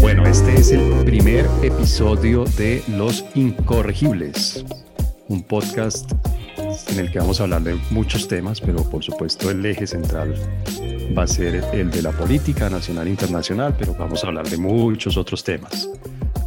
Bueno, este es el primer episodio de Los Incorregibles, un podcast en el que vamos a hablar de muchos temas, pero por supuesto el eje central va a ser el de la política nacional e internacional, pero vamos a hablar de muchos otros temas.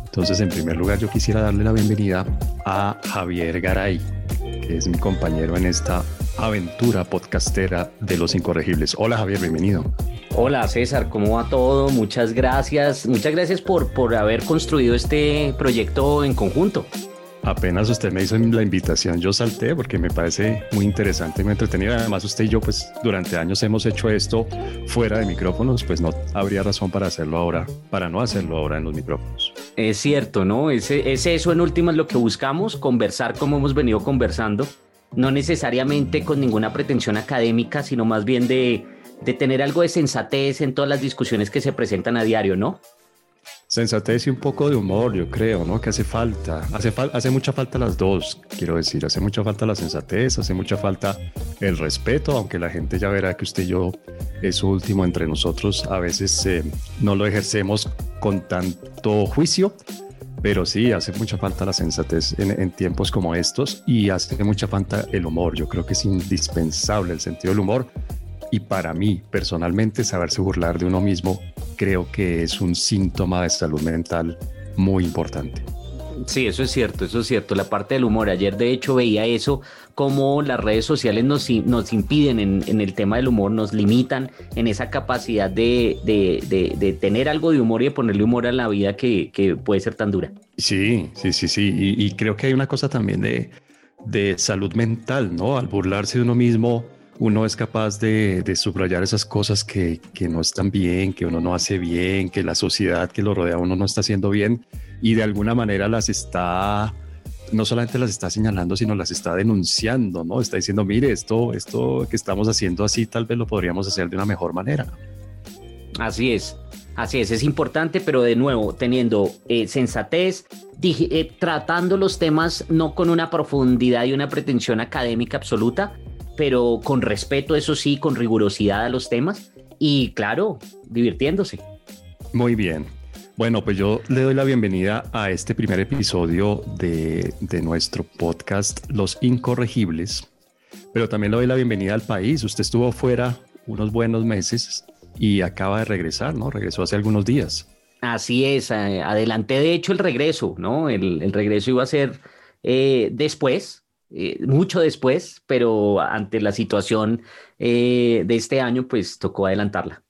Entonces, en primer lugar, yo quisiera darle la bienvenida a Javier Garay, que es mi compañero en esta aventura podcastera de Los Incorregibles. Hola Javier, bienvenido. Hola César, ¿cómo va todo? Muchas gracias. Muchas gracias por, por haber construido este proyecto en conjunto. Apenas usted me hizo la invitación, yo salté porque me parece muy interesante y muy entretenido. Además, usted y yo, pues durante años hemos hecho esto fuera de micrófonos, pues no habría razón para hacerlo ahora, para no hacerlo ahora en los micrófonos. Es cierto, ¿no? Es, es eso en últimas lo que buscamos, conversar como hemos venido conversando, no necesariamente con ninguna pretensión académica, sino más bien de, de tener algo de sensatez en todas las discusiones que se presentan a diario, ¿no? Sensatez y un poco de humor, yo creo, ¿no? Que hace falta. Hace, hace mucha falta las dos, quiero decir. Hace mucha falta la sensatez, hace mucha falta el respeto, aunque la gente ya verá que usted y yo, es último entre nosotros, a veces eh, no lo ejercemos con tanto juicio, pero sí, hace mucha falta la sensatez en, en, tiempos como estos y hace mucha falta el humor. Yo creo que es indispensable el sentido del humor y para mí, personalmente, saberse burlar de uno mismo creo que es un síntoma de salud mental muy importante. Sí, eso es cierto, eso es cierto. La parte del humor, ayer de hecho veía eso, como las redes sociales nos, nos impiden en, el tema del humor, nos limitan en esa capacidad de, de, tener algo de humor y de ponerle humor a la vida que, que puede ser tan dura. Sí, sí, sí, sí. Y, y creo que hay una cosa también de, de salud mental, ¿no? Al burlarse de uno mismo, uno es capaz de, subrayar esas cosas que, no están bien, que uno no hace bien, que la sociedad que lo rodea a uno no está haciendo bien y de alguna manera las está, no solamente las está señalando, sino las está denunciando, ¿no? Está diciendo, mire, esto, esto que estamos haciendo así tal vez lo podríamos hacer de una mejor manera. Así es. Así es, es importante, pero de nuevo, teniendo eh, sensatez, eh, tratando los temas no con una profundidad y una pretensión académica absoluta, pero con respeto, eso sí, con rigurosidad a los temas y claro, divirtiéndose. Muy bien. Bueno, pues yo le doy la bienvenida a este primer episodio de, nuestro podcast Los Incorregibles, pero también le doy la bienvenida al país. Usted estuvo fuera unos buenos meses y acaba de regresar, ¿no? Regresó hace algunos días. Así es, eh, adelanté de hecho el regreso, ¿no? El, regreso iba a ser eh, después, eh, mucho después, pero ante la situación eh, de este año, pues tocó adelantarla.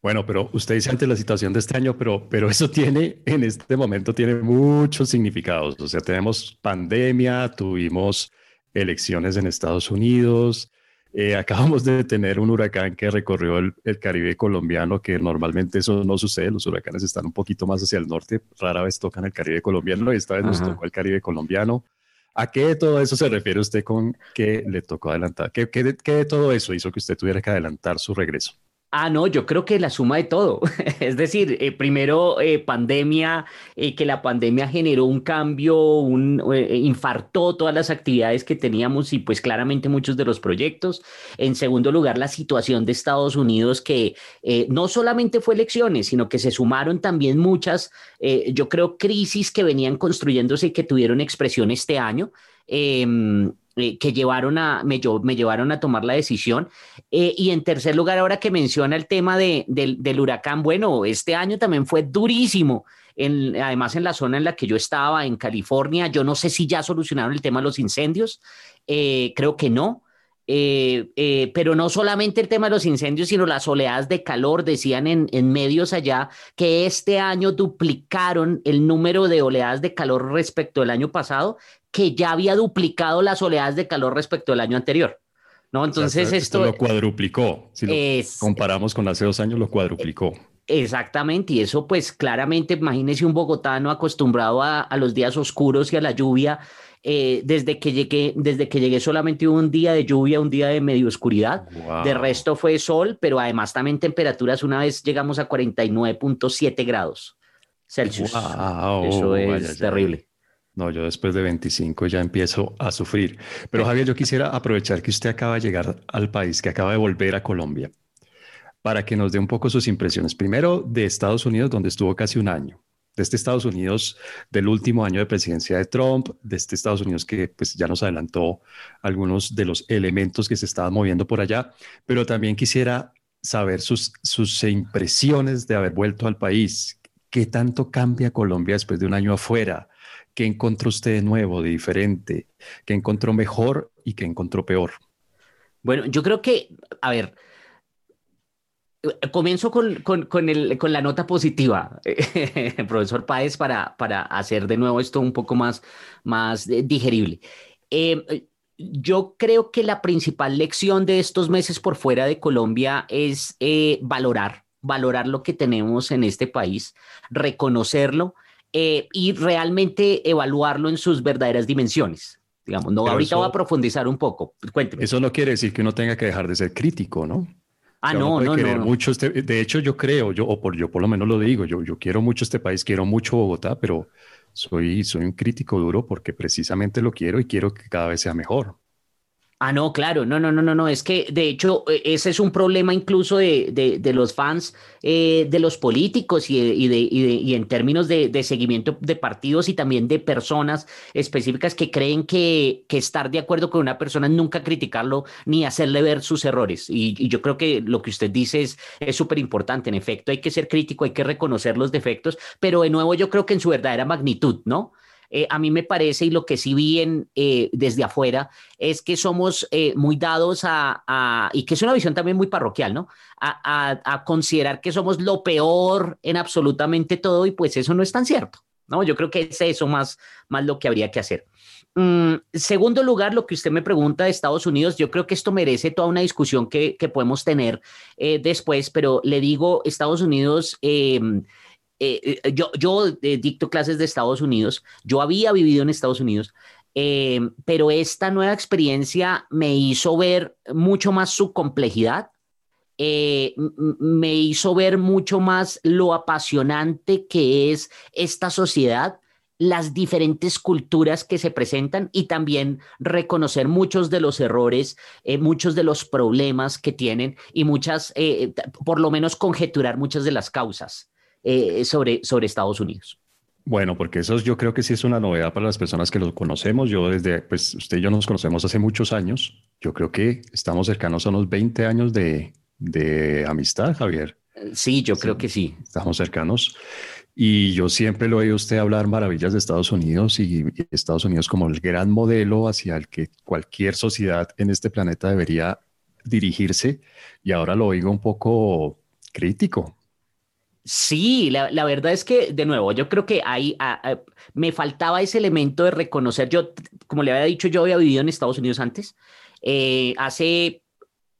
Bueno, pero usted dice ante la situación de este año, pero, pero eso tiene, en este momento, tiene muchos significados. O sea, tenemos pandemia, tuvimos elecciones en Estados Unidos, eh, acabamos de tener un huracán que recorrió el, Caribe colombiano, que normalmente eso no sucede, los huracanes están un poquito más hacia el norte, rara vez tocan el Caribe colombiano y esta vez nos tocó el Caribe colombiano. ¿A qué de todo eso se refiere usted con que le tocó adelantar? ¿Qué, qué, qué de todo eso hizo que usted tuviera que adelantar su regreso? Ah, no, yo creo que la suma de todo. es decir, eh, primero eh, pandemia, eh, que la pandemia generó un cambio, un, infartó todas las actividades que teníamos y pues claramente muchos de los proyectos. En segundo lugar, la situación de Estados Unidos que no solamente fue elecciones, sino que se sumaron también muchas, yo creo, crisis que venían construyéndose y que tuvieron expresión este año. Eh, que llevaron a, me, me, llevaron a tomar la decisión. Eh, y en tercer lugar, ahora que menciona el tema de, del huracán, bueno, este año también fue durísimo. En, además, en la zona en la que yo estaba, en California, yo no sé si ya solucionaron el tema de los incendios, eh, creo que no. pero no solamente el tema de los incendios, sino las oleadas de calor. Decían en, en, medios allá que este año duplicaron el número de oleadas de calor respecto al año pasado que ya había duplicado las oleadas de calor respecto al año anterior. ¿no? Entonces esto, lo cuadruplicó. Si lo comparamos con hace dos años, lo cuadruplicó. Exactamente, y eso pues claramente, imagínese un bogotano acostumbrado a, los días oscuros y a la lluvia. Eh, desde, que llegué, desde que llegué solamente hubo un día de lluvia, un día de medio oscuridad. De resto fue sol, pero además también temperaturas. Una vez llegamos a 49.7 grados Celsius. Eso es terrible. No, yo después de 25 ya empiezo a sufrir. Pero Javier, yo quisiera aprovechar que usted acaba de llegar al país, que acaba de volver a Colombia. para que nos dé un poco sus impresiones. Primero de Estados Unidos, donde estuvo casi un año. De este Estados Unidos del último año de presidencia de Trump, de este Estados Unidos que pues ya nos adelantó algunos de los elementos que se estaban moviendo por allá, pero también quisiera saber sus, sus impresiones de haber vuelto al país. ¿Qué tanto cambia Colombia después de un año afuera? ¿Qué encontró usted de nuevo, de diferente? ¿Qué encontró mejor y qué encontró peor? Bueno, yo creo que, a ver, comienzo con, la nota positiva, profesor Páez, para, para hacer de nuevo esto un poco más, más eh, digerible. Eh, yo creo que la principal lección de estos meses por fuera de Colombia es eh, valorar, valorar lo que tenemos en este país, reconocerlo y realmente evaluarlo en sus verdaderas dimensiones. Digamos, no, ahorita voy a profundizar un poco. Cuénteme. Eso no quiere decir que uno tenga que dejar de ser crítico, ¿no? Ah, no, no, no. Mucho este, de hecho, yo creo, yo, o por, yo por lo menos lo digo, yo, yo quiero mucho este país, quiero mucho Bogotá, pero soy, soy un crítico duro porque precisamente lo quiero y quiero que cada vez sea mejor. Ah, no, claro, no, no, no, no, no, es que de hecho e, ese es un problema incluso de, los fans, eh, de los políticos y, de, y, en términos de, seguimiento de partidos y también de personas específicas que creen que, que, estar de acuerdo con una persona es nunca criticarlo ni hacerle ver sus errores. Y, yo creo que lo que usted dice es súper importante. En efecto, hay que ser crítico, hay que reconocer los defectos, pero de nuevo yo creo que en su verdadera magnitud, ¿no? Eh, a mí me parece, y lo que sí vi eh, desde afuera, es que somos eh, muy dados a, y que es una visión también muy parroquial, ¿no? A, considerar que somos lo peor en absolutamente todo y pues eso no es tan cierto, ¿no? Yo creo que es eso más, más lo que habría que hacer. Mm, segundo lugar, lo que usted me pregunta de Estados Unidos, yo creo que esto merece toda una discusión que, que podemos tener después, pero le digo, Estados Unidos em, eh, yo, yo eh, dicto clases de Estados Unidos, yo había vivido en Estados Unidos, pero esta nueva experiencia me hizo ver mucho más su complejidad, me hizo ver mucho más lo apasionante que es esta sociedad, las diferentes culturas que se presentan y también reconocer muchos de los errores, muchos de los problemas que tienen y muchas, por lo menos conjeturar muchas de las causas. Eh, sobre, sobre Estados Unidos. Bueno, porque eso yo creo que sí es una novedad para las personas que lo conocemos. Yo desde, pues usted y yo nos conocemos hace muchos años. Yo creo que estamos cercanos a unos 20 años de, de amistad, Javier. Sí, yo creo que sí. Estamos cercanos. Y yo siempre lo he oído usted hablar maravillas de Estados Unidos y, y Estados Unidos como el gran modelo hacia el que cualquier sociedad en este planeta debería dirigirse. Y ahora lo oigo un poco crítico. Sí, la, verdad es que, de nuevo, yo creo que ahí me faltaba ese elemento de reconocer. Yo, como le había dicho, yo había vivido en Estados Unidos antes. Eh, hace,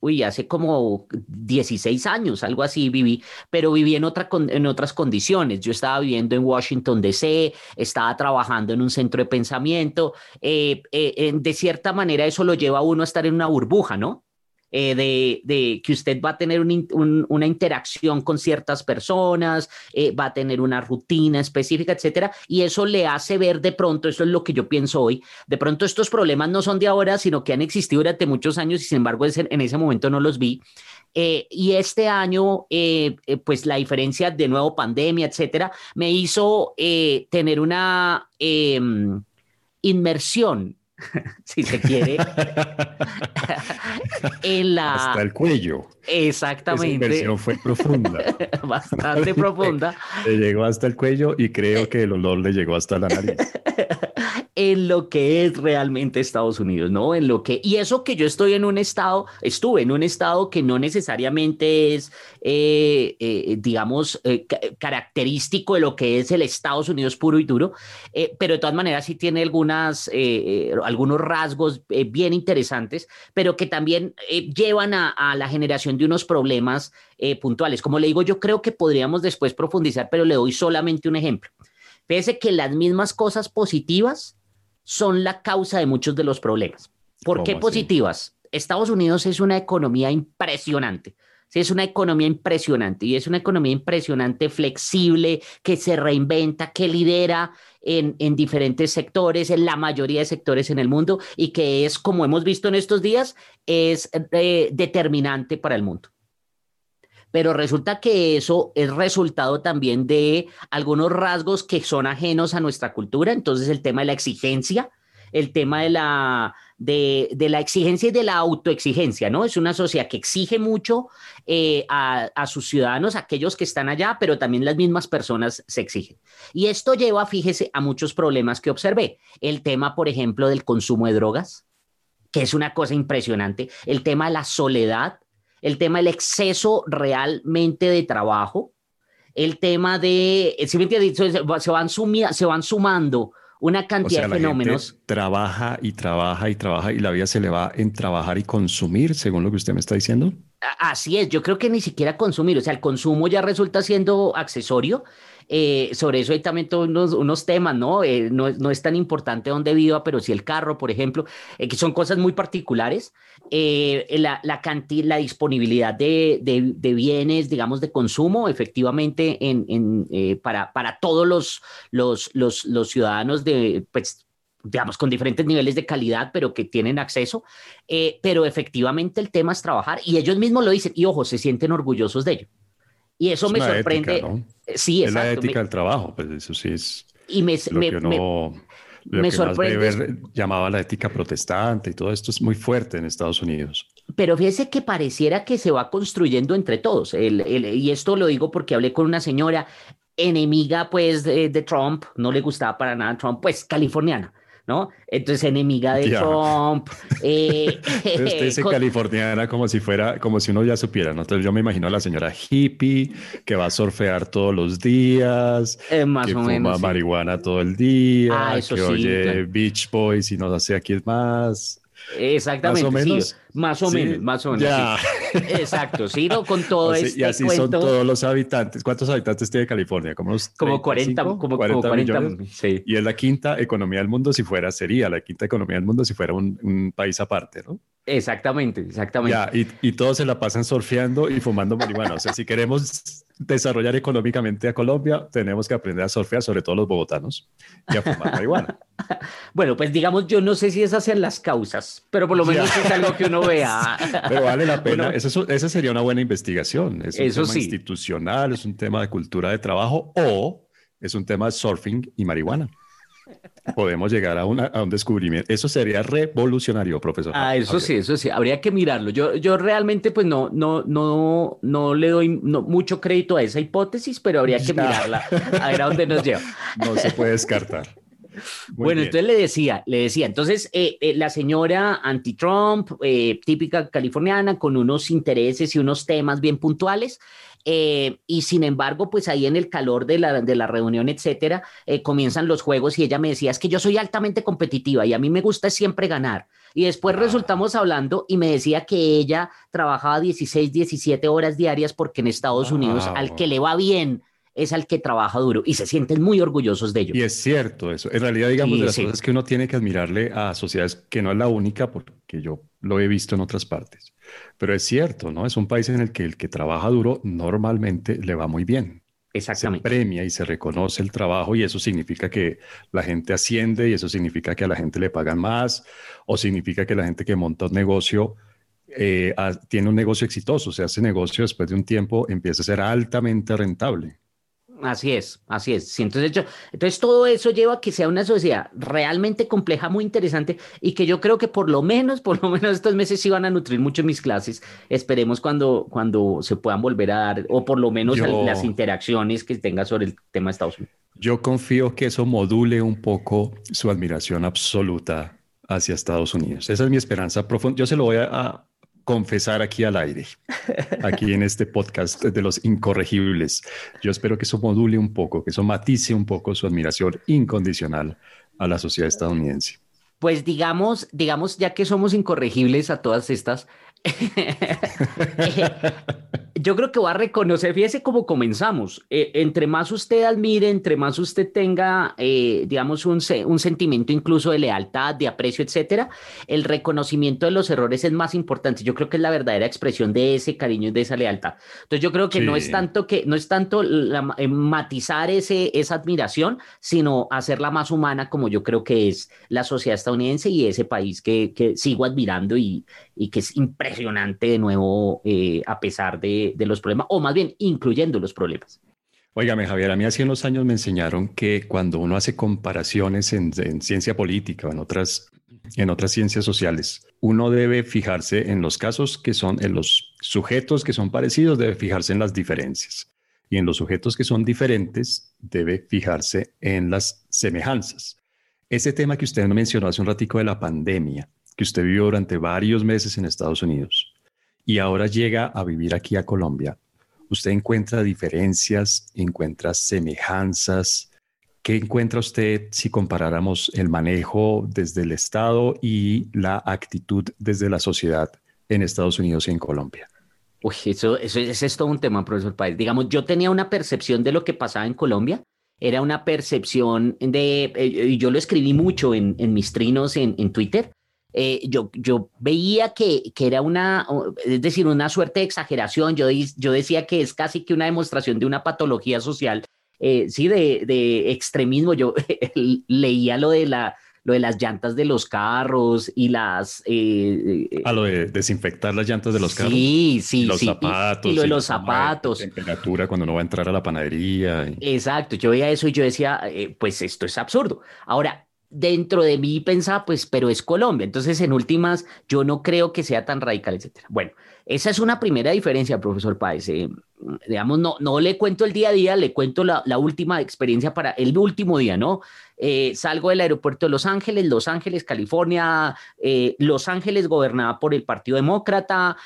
uy, hace como 16 años, algo así viví, pero viví en, otra, en otras condiciones. Yo estaba viviendo en Washington, D.C., estaba trabajando en un centro de pensamiento. Eh, eh, de cierta manera, eso lo lleva a uno a estar en una burbuja, ¿no? Eh, de, que usted va a tener una interacción con ciertas personas, eh, va a tener una rutina específica, etcétera, y eso le hace ver de pronto, eso es lo que yo pienso hoy, de pronto estos problemas no son de ahora, sino que han existido durante muchos años y sin embargo en ese momento no los vi. Eh, y este año, pues la diferencia de nuevo pandemia, etcétera, me hizo tener una em, inmersión si se quiere, en la... Hasta el cuello. Exactamente. Esa inversión fue profunda. Bastante profunda. Le llegó hasta el cuello y creo que el olor le llegó hasta la nariz. en lo que es realmente Estados Unidos, ¿no? En lo que, y eso que yo estoy en un estado, estuve en un estado que no necesariamente es, eh, eh, digamos, eh, característico de lo que es el Estados Unidos puro y duro, pero de todas maneras sí tiene algunas, algunos rasgos bien interesantes, pero que también llevan a, a, la generación de unos problemas puntuales. Como le digo, yo creo que podríamos después profundizar, pero le doy solamente un ejemplo. Fíjese que las mismas cosas positivas son la causa de muchos de los problemas. ¿Por qué positivas? Estados Unidos es una economía impresionante. Sí, es una economía impresionante y es una economía impresionante, flexible, que se reinventa, que lidera en, diferentes sectores, en la mayoría de sectores en el mundo y que es, como hemos visto en estos días, es eh, determinante para el mundo. pero resulta que eso es resultado también de algunos rasgos que son ajenos a nuestra cultura, entonces el tema de la exigencia, el tema de la, de, la exigencia y de la autoexigencia, ¿no? Es una sociedad que exige mucho eh, a, sus ciudadanos, aquellos que están allá, pero también las mismas personas se exigen. Y esto lleva, fíjese, a muchos problemas que observé. El tema, por ejemplo, del consumo de drogas, que es una cosa impresionante. El tema de la soledad, el tema del exceso realmente de trabajo, el tema de, si se van, se van sumando una cantidad de fenómenos. trabaja y trabaja y trabaja y la vida se le va en trabajar y consumir, según lo que usted me está diciendo. Así es, yo creo que ni siquiera consumir, o sea, el consumo ya resulta siendo accesorio eh, sobre eso hay también todos unos, temas, ¿no? Eh, ¿no? ¿no? es tan importante dónde viva, pero si el carro, por ejemplo, eh, que son cosas muy particulares. la, la, la disponibilidad de, de, bienes, digamos, de consumo, efectivamente, en, en para, para todos los, los, los, los ciudadanos de, pues, digamos, con diferentes niveles de calidad, pero que tienen acceso. pero efectivamente el tema es trabajar y ellos mismos lo dicen y ojo, se sienten orgullosos de ello. Y eso me sorprende. Eh, sí, Es la ética del trabajo, pues eso sí es. Y me, lo me, que uno, me, sorprende. llamaba la ética protestante y todo esto es muy fuerte en Estados Unidos. Pero fíjese que pareciera que se va construyendo entre todos. El, y esto lo digo porque hablé con una señora enemiga pues de, de Trump, no le gustaba para nada Trump, pues californiana. ¿No? Entonces, enemiga de Trump. Eh, Usted dice californiana como si fuera, como si uno ya supiera, ¿no? Entonces, yo me imagino a la señora hippie que va a surfear todos los días, eh, que fuma marihuana todo el día, ah, que oye Beach Boys y no sé a quién más. Exactamente. Más o menos. más o menos, más o menos. Exacto, sí, ¿no? Con todo este Y así son todos los habitantes. ¿Cuántos habitantes tiene California? Como, como 40, como 40, millones. Sí. Y es la quinta economía del mundo si fuera, sería la quinta economía del mundo si fuera un, un país aparte, ¿no? Exactamente, exactamente. Ya, y, y todos se la pasan surfeando y fumando marihuana. O sea, si queremos desarrollar económicamente a Colombia, tenemos que aprender a surfear, sobre todo los bogotanos, y a fumar marihuana. bueno, pues digamos, yo no sé si esas sean las causas, pero por lo menos es algo que uno vea. pero vale la pena, eso, esa sería una buena investigación. Es un eso tema institucional, es un tema de cultura de trabajo o es un tema de surfing y marihuana podemos llegar a, a, un descubrimiento. Eso sería revolucionario, profesor. Ah, eso sí, eso sí, habría que mirarlo. Yo, yo realmente pues no, no, no, no le doy mucho crédito a esa hipótesis, pero habría que mirarla, a ver a dónde nos lleva. No se puede descartar. bueno, entonces le decía, le decía, entonces eh, eh, la señora anti-Trump, eh, típica californiana, con unos intereses y unos temas bien puntuales, eh, y sin embargo, pues ahí en el calor de la, de la reunión, etcétera, eh, comienzan los juegos y ella me decía, es que yo soy altamente competitiva y a mí me gusta siempre ganar. Y después ah. resultamos hablando y me decía que ella trabajaba 16, 17 horas diarias porque en Estados Unidos al que le va bien es al que trabaja duro y se sienten muy orgullosos de ello. Y es cierto eso. En realidad, digamos, de las cosas que uno tiene que admirarle a sociedades que no es la única, porque yo lo he visto en otras partes. Pero es cierto, ¿no? Es un país en el que el que trabaja duro normalmente le va muy bien. Exactamente. Se premia y se reconoce el trabajo y eso significa que la gente asciende y eso significa que a la gente le pagan más o significa que la gente que monta un negocio eh, tiene un negocio exitoso. O sea, ese negocio después de un tiempo empieza a ser altamente rentable. Así es, así es. entonces, entonces todo eso lleva a que sea una sociedad realmente compleja, muy interesante y que yo creo que por lo menos, por lo menos estos meses sí van a nutrir mucho mis clases. Esperemos cuando, cuando se puedan volver a dar o por lo menos las interacciones que tenga sobre el tema de Estados Unidos. Yo confío que eso module un poco su admiración absoluta hacia Estados Unidos. Esa es mi esperanza profunda. Yo se lo voy a, confesar aquí al aire, aquí en este podcast de los incorregibles. Yo espero que eso module un poco, que eso matice un poco su admiración incondicional a la sociedad estadounidense. Pues digamos, digamos, ya que somos incorregibles a todas estas, yo creo que va a reconocer, fíjese cómo comenzamos. Eh, entre más usted admire, entre más usted tenga, eh, digamos, un, un, sentimiento incluso de lealtad, de aprecio, etcétera, el reconocimiento de los errores es más importante. Yo creo que es la verdadera expresión de ese cariño y de esa lealtad. Entonces, yo creo que no es tanto que no es tanto eh, matizar ese, esa admiración, sino hacerla más humana, como yo creo que es la sociedad estadounidense y ese país que, que sigo admirando y, y que es impresionante de nuevo, a pesar de los problemas, o más bien incluyendo los problemas. Óigame, Javier, a mí hace unos años me enseñaron que cuando uno hace comparaciones en, ciencia política o en otras, en otras ciencias sociales, uno debe fijarse en los casos que son, en los sujetos que son parecidos, debe fijarse en las diferencias. Y en los sujetos que son diferentes, debe fijarse en las semejanzas. Ese tema que usted mencionó hace un ratico de la pandemia, que usted vivió durante varios meses en Estados Unidos y ahora llega a vivir aquí a Colombia, ¿usted encuentra diferencias, encuentra semejanzas? ¿Qué encuentra usted si comparáramos el manejo desde el Estado y la actitud desde la sociedad en Estados Unidos y en Colombia? Uy, eso, eso, es todo un tema, profesor Páez. Digamos, yo tenía una percepción de lo que pasaba en Colombia. Era una percepción de, eh, yo lo escribí mucho en, mis trinos en, Twitter. Eh, yo, yo veía que, que, era una, es decir, una suerte de exageración. Yo, yo decía que es casi que una demostración de una patología social, eh, sí, de, de extremismo. Yo leía lo de la, lo de las llantas de los carros y las... Eh, eh, a lo de desinfectar las llantas de los carros. Sí, sí, los zapatos. Y, lo de los zapatos. temperatura cuando no va a entrar a la panadería. Exacto, yo veía eso y yo decía, eh, pues esto es absurdo. Ahora, dentro de mí pensaba, pues, pero es Colombia. Entonces, en últimas, yo no creo que sea tan radical, etcétera. Bueno, esa es una primera diferencia, profesor Páez. digamos, no, no le cuento el día a día, le cuento la, la última experiencia para el último día, ¿no? Eh, salgo del aeropuerto de Los Ángeles, Los Ángeles, California, eh, Los Ángeles gobernada por el Partido Demócrata,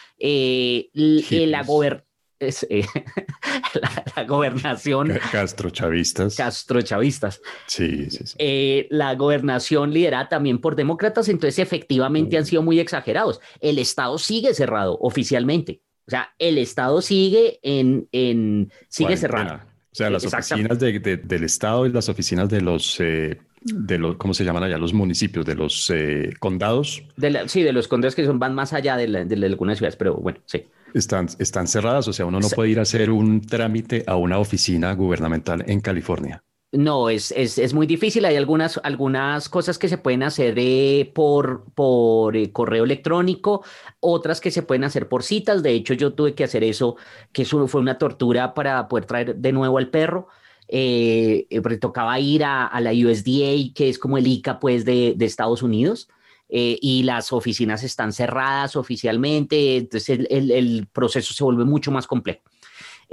eh, la, la, gobernación. Castrochavistas. Castrochavistas. Sí, sí, sí. la gobernación liderada también por demócratas, entonces efectivamente han sido muy exagerados. El Estado sigue cerrado oficialmente. O sea, el Estado sigue en, en sigue cerrado. O sea, las oficinas del Estado y las oficinas de los, eh, de los, ¿cómo se llaman allá? Los municipios, de los eh, condados. sí, de los condados que son, van más allá de, de, algunas ciudades, pero bueno, sí. Están, están cerradas, o sea, uno no puede ir a hacer un trámite a una oficina gubernamental en California. No, es, es, es, muy difícil. Hay algunas, algunas cosas que se pueden hacer eh, por, por eh, correo electrónico, otras que se pueden hacer por citas. De hecho, yo tuve que hacer eso, que eso fue una tortura para poder traer de nuevo al perro. Eh, porque tocaba ir a, a, la USDA, que es como el ICA pues, de, de Estados Unidos. Y las oficinas están cerradas oficialmente, entonces el, el proceso se vuelve mucho más complejo.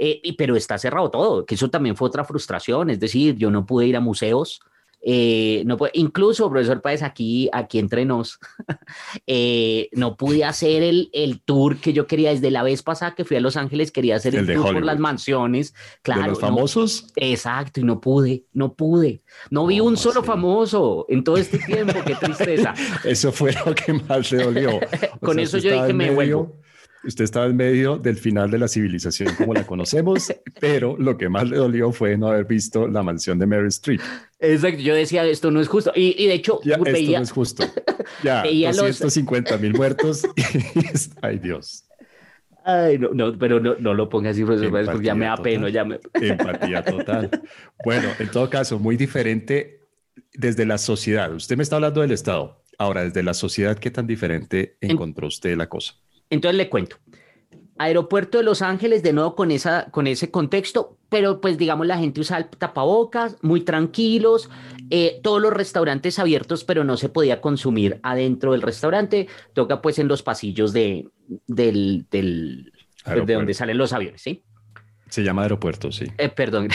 Eh, pero está cerrado todo, que eso también fue otra frustración, es decir, yo no pude ir a museos, eh, no incluso, profesor Páez, aquí, aquí entre nos, eh, no pude hacer el, el, tour que yo quería desde la vez pasada que fui a Los Ángeles, quería hacer el, tour por las mansiones, claro. los famosos? exacto, y no pude, no pude. No vi un solo famoso en todo este tiempo, qué tristeza. eso fue lo que más le dolió. Con eso yo dije, me vuelvo. Usted estaba en medio del final de la civilización como la conocemos, pero lo que más le dolió fue no haber visto la mansión de Mary Street. Exacto, yo decía, esto no es justo. Y, de hecho, ya, esto no es justo. Ya, veía 250 mil muertos. ay, Dios. Ay, no, no, pero no, no lo ponga así, profesor, porque ya me da pena, ya me... Empatía total. Bueno, en todo caso, muy diferente desde la sociedad. Usted me está hablando del Estado. Ahora, desde la sociedad, ¿qué tan diferente encontró usted la cosa? Entonces le cuento. Aeropuerto de Los Ángeles, de nuevo con, esa, con ese contexto, pero pues digamos la gente usa tapabocas, muy tranquilos, eh, todos los restaurantes abiertos, pero no se podía consumir adentro del restaurante, toca pues en los pasillos de, del, del pues, de donde salen los aviones, ¿sí? Se llama aeropuerto, sí. Eh, perdón.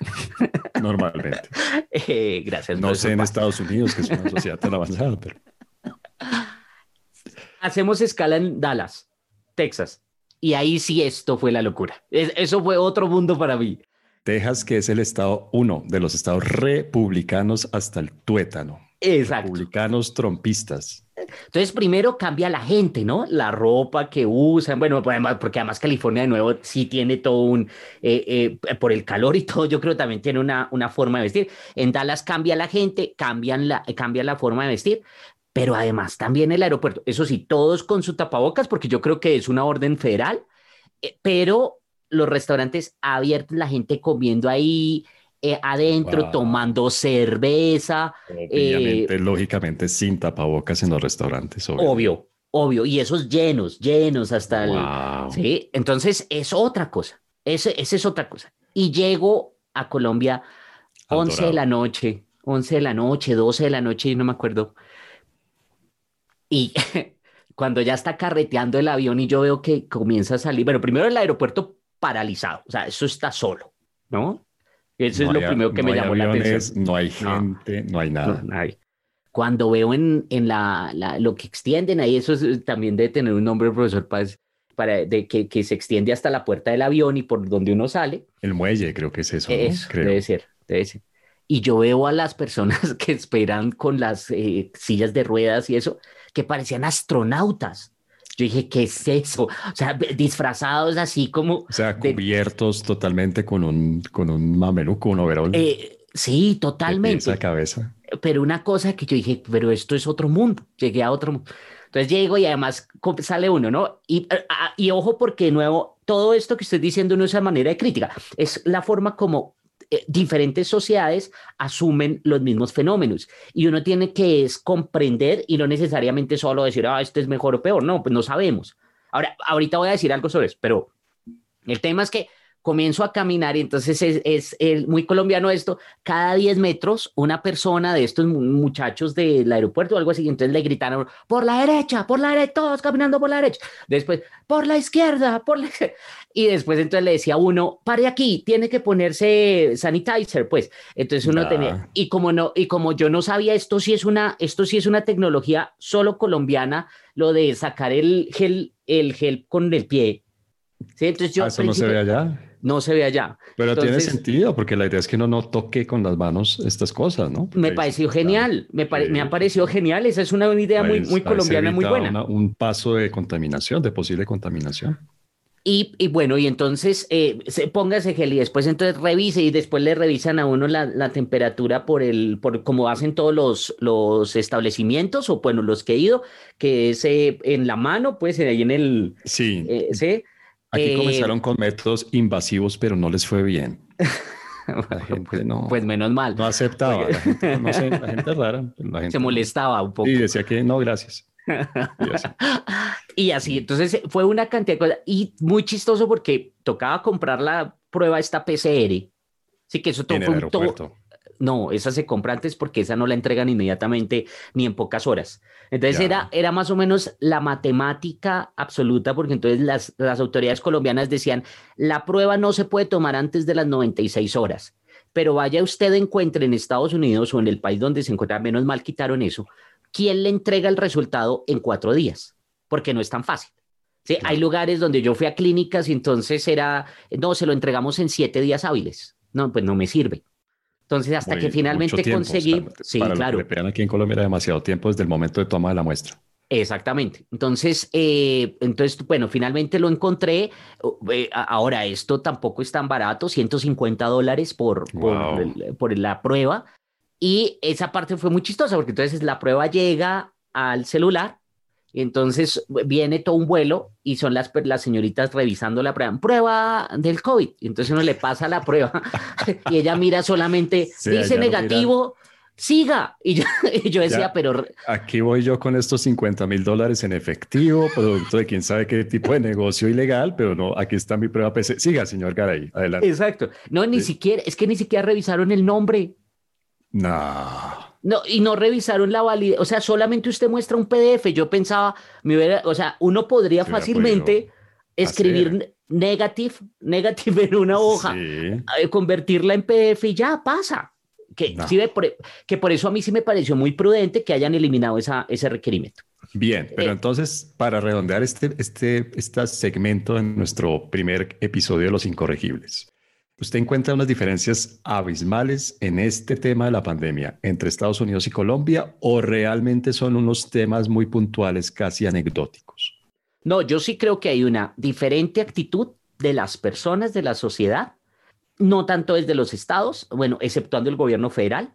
Normalmente. Eh, gracias. No sé en Estados Unidos, que es una sociedad tan avanzada, pero hacemos escala en Dallas, Texas. Y ahí sí esto fue la locura. eso fue otro mundo para mí. Texas, que es el estado uno de los estados republicanos hasta el tuétano. Exacto. Republicanos trompistas. Entonces, primero cambia la gente, ¿no? La ropa que usan, bueno, pues, porque además California de nuevo sí tiene todo un, eh, eh, por el calor y todo, yo creo también tiene una, una forma de vestir. En Dallas cambia la gente, cambian la, cambia la forma de vestir, pero además también el aeropuerto, eso sí, todos con su tapabocas, porque yo creo que es una orden federal, eh, pero los restaurantes abiertos, la gente comiendo ahí eh, adentro, tomando cerveza. Obviamente, eh, lógicamente, sin tapabocas en los restaurantes. Obvio, obvio, y esos llenos, llenos hasta el... Sí, entonces es otra cosa, esa es otra cosa. Y llego a Colombia 11 de la noche, 11 de la noche, 12 de la noche, no me acuerdo. Y cuando ya está carreteando el avión y yo veo que comienza a salir, bueno, primero el aeropuerto paralizado, o sea, eso está solo, ¿no? Eso es lo primero que me llamó la atención. No hay gente, no, hay nada. No, hay. Cuando veo en, en la, lo que extienden ahí, eso también debe tener un nombre, profesor Paz, para, de que, que, se extiende hasta la puerta del avión y por donde uno sale. El muelle, creo que es eso. eso creo. Debe ser, debe ser. Y yo veo a las personas que esperan con las eh, sillas de ruedas y eso, que parecían astronautas. Yo dije, ¿qué es eso? O sea, disfrazados así como... O sea, cubiertos totalmente con un, con un mameluco, un overol. Eh, sí, totalmente. Esa cabeza pero una cosa que yo dije, pero esto es otro mundo, llegué a otro mundo. Entonces llego y además sale uno, ¿no? Y, y ojo porque de nuevo, todo esto que estoy diciendo no es una manera de crítica, es la forma como eh, diferentes sociedades asumen los mismos fenómenos y uno tiene que es comprender y no necesariamente solo decir, ah, este es mejor o peor, no, pues no sabemos. Ahora, ahorita voy a decir algo sobre eso, pero el tema es que comienzo a caminar y entonces es, es, muy colombiano esto, cada 10 metros una persona de estos muchachos del aeropuerto o algo así, entonces le gritaron, por la derecha, por la derecha, todos caminando por la derecha, después, por la izquierda, por la... Y después entonces le decía uno, pare aquí, tiene que ponerse sanitizer, pues. Entonces uno tenía, y como no, y como yo no sabía, esto sí es una, esto sí es una tecnología solo colombiana, lo de sacar el gel, el gel con el pie. ¿Sí? Entonces yo... Ah, eso no se ve allá no se ve allá. Pero tiene sentido, porque la idea es que uno no toque con las manos estas cosas, ¿no? me pareció genial, me, me, ha parecido genial, esa es una idea muy, pues, muy colombiana, muy buena. un paso de contaminación, de posible contaminación. Y, y, bueno, y entonces eh, se ponga ese gel y después entonces revise y después le revisan a uno la, la, temperatura por el, por como hacen todos los, los establecimientos o bueno, los que he ido, que es eh, en la mano, pues ahí en el... Sí. Eh, ¿sí? Aquí eh, comenzaron con métodos invasivos, pero no les fue bien. La gente pues, no, pues menos mal. No aceptaba. La gente, no sé, la gente rara. Se molestaba un poco. Y decía que no, gracias. Y así. entonces fue una cantidad de cosas. Y muy chistoso porque tocaba comprar la prueba esta PCR. Sí, que eso todo fue un todo, no, esa se compra antes porque esa no la entregan inmediatamente ni en pocas horas. Entonces era, era más o menos la matemática absoluta, porque entonces las, las autoridades colombianas decían, la prueba no se puede tomar antes de las 96 horas, pero vaya usted encuentre en Estados Unidos o en el país donde se encuentra, menos mal quitaron eso, ¿quién le entrega el resultado en cuatro días? Porque no es tan fácil. ¿Sí? Hay lugares donde yo fui a clínicas y entonces era, no, se lo entregamos en siete días hábiles. No, pues no me sirve. Entonces, hasta que finalmente conseguí. sí, claro. que aquí en Colombia era demasiado tiempo desde el momento de toma de la muestra. Exactamente. Entonces, eh, entonces, bueno, finalmente lo encontré. Eh, ahora, esto tampoco es tan barato, 150 dólares por, por, la prueba. Y esa parte fue muy chistosa porque entonces la prueba llega al celular entonces viene todo un vuelo y son las, las señoritas revisando la prueba. Prueba del COVID. Entonces uno le pasa la prueba y ella mira solamente, dice negativo, siga. Y yo, decía, pero... Aquí voy yo con estos 50 mil dólares en efectivo, producto de quién sabe qué tipo de negocio ilegal, pero no, aquí está mi prueba PC. Siga, señor Garay, adelante. Exacto. No, ni siquiera, es que ni siquiera revisaron el nombre. No. No, y no revisaron la validez, o sea, solamente usted muestra un PDF. Yo pensaba, me hubiera, o sea, uno podría fácilmente escribir negative, negative en una hoja, eh, convertirla en PDF y ya pasa. Que, por, que por eso a mí sí me pareció muy prudente que hayan eliminado esa, ese requerimiento. Bien, pero eh, entonces, para redondear este, este, este segmento en nuestro primer episodio de Los Incorregibles, ¿Usted encuentra unas diferencias abismales en este tema de la pandemia entre Estados Unidos y Colombia o realmente son unos temas muy puntuales, casi anecdóticos? No, yo sí creo que hay una diferente actitud de las personas de la sociedad, no tanto desde los estados, bueno, exceptuando el gobierno federal,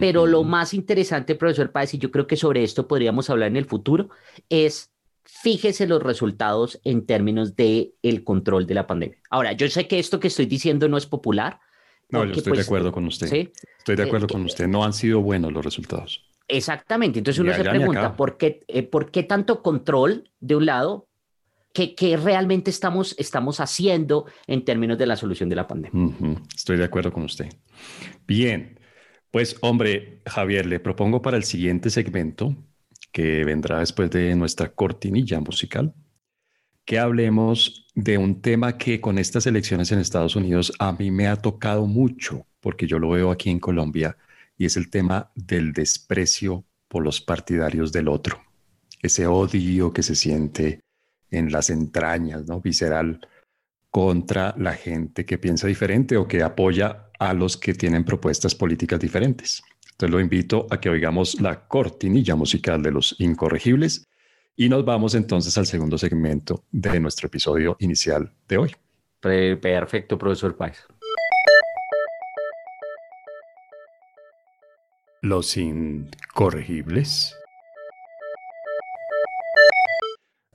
pero lo más interesante, profesor Páez, y yo creo que sobre esto podríamos hablar en el futuro, es fíjese los resultados en términos de el control de la pandemia. Ahora, yo sé que esto que estoy diciendo no es popular. No, yo estoy de pues, acuerdo con usted. ¿sí? Estoy de acuerdo con eh, usted. No han sido buenos los resultados. Exactamente. Entonces uno se pregunta, ¿por qué, eh, ¿por qué tanto control de un lado? ¿Qué, qué realmente estamos, estamos haciendo en términos de la solución de la pandemia? Estoy de acuerdo con usted. Bien, pues hombre, Javier, le propongo para el siguiente segmento, que vendrá después de nuestra cortinilla musical, que hablemos de un tema que con estas elecciones en Estados Unidos a mí me ha tocado mucho, porque yo lo veo aquí en Colombia, y es el tema del desprecio por los partidarios del otro. Ese odio que se siente en las entrañas, ¿no? Visceral contra la gente que piensa diferente o que apoya a los que tienen propuestas políticas diferentes. Entonces lo invito a que oigamos la cortinilla musical de los incorregibles y nos vamos entonces al segundo segmento de nuestro episodio inicial de hoy. Perfecto, profesor Páez. Los incorregibles.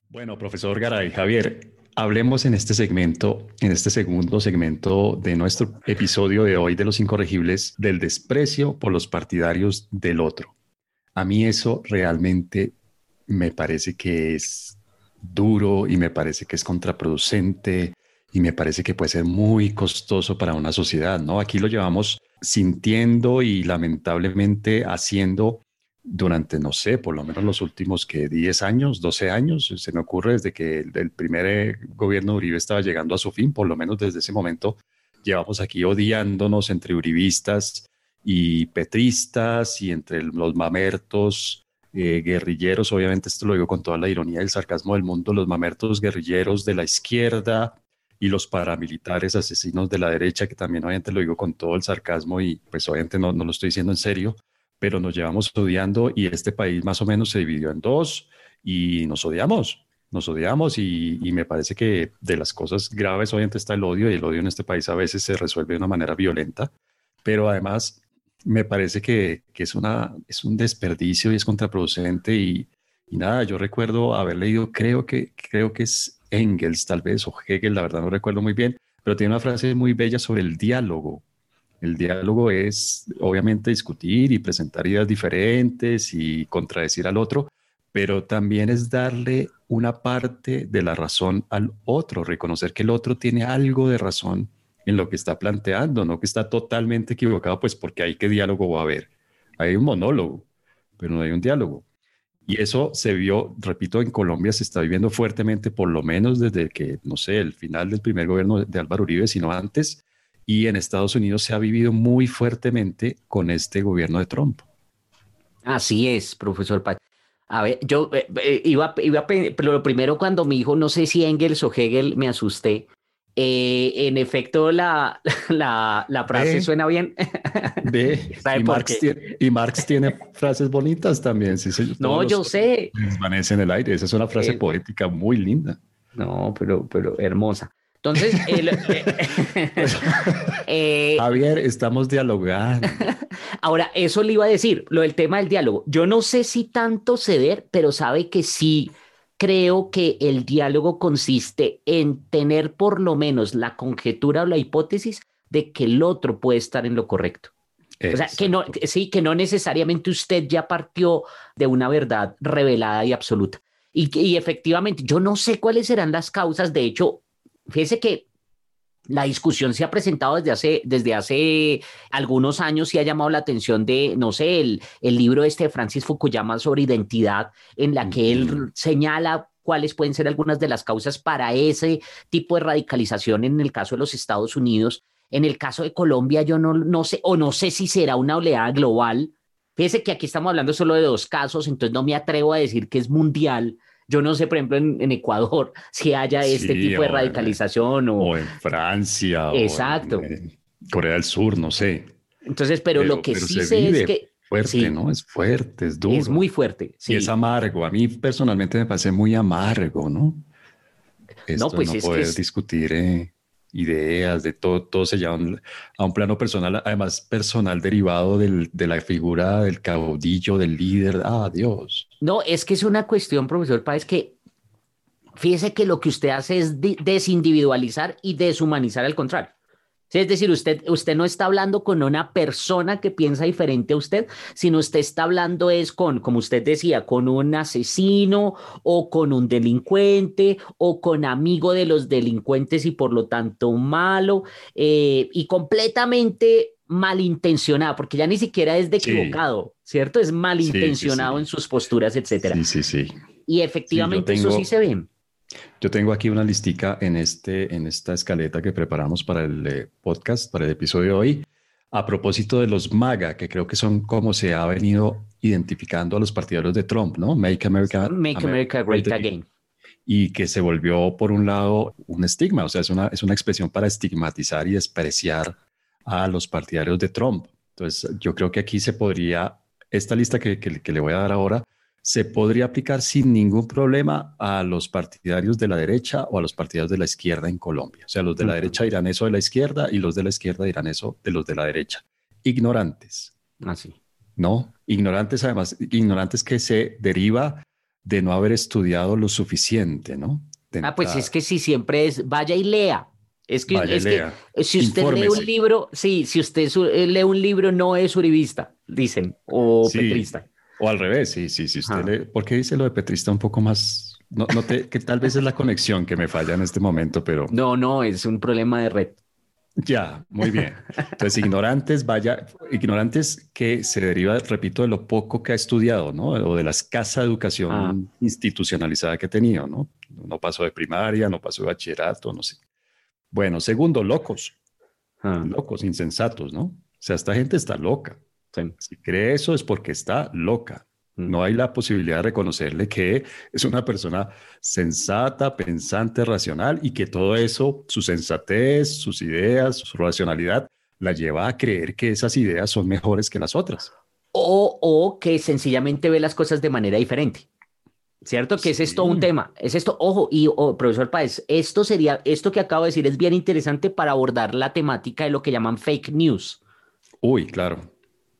Bueno, profesor Garay, Javier, hablemos en este segmento, en este segundo segmento de nuestro episodio de hoy de los incorregibles, del desprecio por los partidarios del otro. A mí eso realmente me parece que es duro y me parece que es contraproducente y me parece que puede ser muy costoso para una sociedad, ¿no? Aquí lo llevamos sintiendo y lamentablemente haciendo durante, no sé, por lo menos los últimos que 10 años, 12 años, se me ocurre desde que el, primer eh, gobierno de Uribe estaba llegando a su fin, por lo menos desde ese momento, llevamos aquí odiándonos entre uribistas y petristas y entre los mamertos eh, guerrilleros, obviamente esto lo digo con toda la ironía y el sarcasmo del mundo, los mamertos guerrilleros de la izquierda y los paramilitares asesinos de la derecha, que también obviamente lo digo con todo el sarcasmo y pues obviamente no, no lo estoy diciendo en serio, pero nos llevamos odiando y este país más o menos se dividió en dos y nos odiamos, nos odiamos y, y, me parece que de las cosas graves obviamente está el odio y el odio en este país a veces se resuelve de una manera violenta, pero además me parece que, es, una, es un desperdicio y es contraproducente y, nada, yo recuerdo haber leído, creo que, creo que es Engels tal vez, o Hegel, la verdad no recuerdo muy bien, pero tiene una frase muy bella sobre el diálogo. El diálogo es obviamente discutir y presentar ideas diferentes y contradecir al otro, pero también es darle una parte de la razón al otro, reconocer que el otro tiene algo de razón en lo que está planteando, no que está totalmente equivocado, pues porque hay que diálogo va a haber. Hay un monólogo, pero no hay un diálogo. Y eso se vio, repito, en Colombia se está viviendo fuertemente, por lo menos desde que, no sé, el final del primer gobierno de Álvaro Uribe, sino antes. Y en Estados Unidos se ha vivido muy fuertemente con este gobierno de Trump. Así es, profesor Paz. A ver, yo eh, eh, iba, iba, pero lo primero cuando me dijo, no sé si Engels o Hegel, me asusté, eh, en efecto, la, la, la frase suena bien. Ve, y, Marx tiene, y, Marx tiene, frases bonitas también. Sí, no, yo sé. Desvanece en el aire. Esa es una frase eh, poética muy linda. No, pero, pero hermosa. Entonces, eh, Javier, estamos dialogando. Ahora, eso le iba a decir, lo del tema del diálogo. Yo no sé si tanto ceder, pero sabe que sí creo que el diálogo consiste en tener por lo menos la conjetura o la hipótesis de que el otro puede estar en lo correcto. O sea, que no, sí, que no necesariamente usted ya partió de una verdad revelada y absoluta. Y, y efectivamente, yo no sé cuáles serán las causas. De hecho, fíjese que la discusión se ha presentado desde hace, desde hace algunos años y ha llamado la atención de, no sé, el, el libro este de Francis Fukuyama sobre identidad, en la que él señala cuáles pueden ser algunas de las causas para ese tipo de radicalización en el caso de los Estados Unidos. En el caso de Colombia, yo no, no sé, o no sé si será una oleada global. Fíjese que aquí estamos hablando solo de dos casos, entonces no me atrevo a decir que es mundial, yo no sé, por ejemplo, en, Ecuador si haya este tipo de radicalización o, en Francia Exacto. o en Corea del Sur, no sé. Entonces, pero, lo que sí sé es que fuerte, ¿no? Es fuerte, es duro. Es muy fuerte. Sí. Y es amargo. A mí personalmente me parece muy amargo, ¿no? no, pues es poder discutir eh, ideas, de todo, todo se lleva a un plano personal, además personal derivado del, de la figura del caudillo, del líder. Ah, Dios. No, es que es una cuestión, profesor Páez, que fíjese que lo que usted hace es desindividualizar y deshumanizar al contrario. Es decir, usted, usted no está hablando con una persona que piensa diferente a usted, sino usted está hablando es con, como usted decía, con un asesino o con un delincuente o con amigo de los delincuentes y por lo tanto malo eh, y completamente malintencionado, porque ya ni siquiera es de equivocado, ¿cierto? Es malintencionado en sus posturas, etcétera. Sí, sí, sí. Y efectivamente eso sí se ve. Yo tengo aquí una listica en, este, en esta escaleta que preparamos para el eh, podcast, para el episodio de hoy, a propósito de los MAGA, que creo que son como se ha venido identificando a los partidarios de Trump, ¿no? Make America, Make America, Great, Again. Y que se volvió, por un lado, un estigma, o sea, es una, es una expresión para estigmatizar y despreciar a los partidarios de Trump. Entonces, yo creo que aquí se podría, esta lista que, que le voy a dar ahora, se podría aplicar sin ningún problema a los partidarios de la derecha o a los partidarios de la izquierda en Colombia. O sea, los de la derecha dirán eso de la izquierda y los de la izquierda dirán eso de los de la derecha. Ignorantes. Así. Ah, ¿No? Ignorantes, además, ignorantes que se deriva de no haber estudiado lo suficiente, ¿no? ah, pues es que si siempre es, vaya y lea. Es que, si usted lee un libro, sí, si usted eh, lee un libro no es uribista, dicen, o petrista. O al revés, sí, sí, sí. Usted le, ¿Por qué dice lo de Petrista un poco más? No, no te, que tal vez es la conexión que me falla en este momento, pero. No, no, es un problema de red. Ya, muy bien. Entonces, ignorantes, vaya, ignorantes que se deriva, repito, de lo poco que ha estudiado, ¿no? O de la escasa educación ah. institucionalizada que ha tenido, ¿no? No pasó de primaria, no pasó de bachillerato, no sé. Bueno, segundo, locos. Ah. Locos, insensatos, ¿no? O sea, esta gente está loca. Si cree eso es porque está loca. No hay la posibilidad de reconocerle que es una persona sensata, pensante, racional y que todo eso, su sensatez, sus ideas, su racionalidad, la lleva a creer que esas ideas son mejores que las otras. O, o que sencillamente ve las cosas de manera diferente. ¿Cierto? Que es esto un tema. Es esto, ojo, y oh, profesor Páez, esto sería, esto que acabo de decir es bien interesante para abordar la temática de lo que llaman fake news. Uy, claro.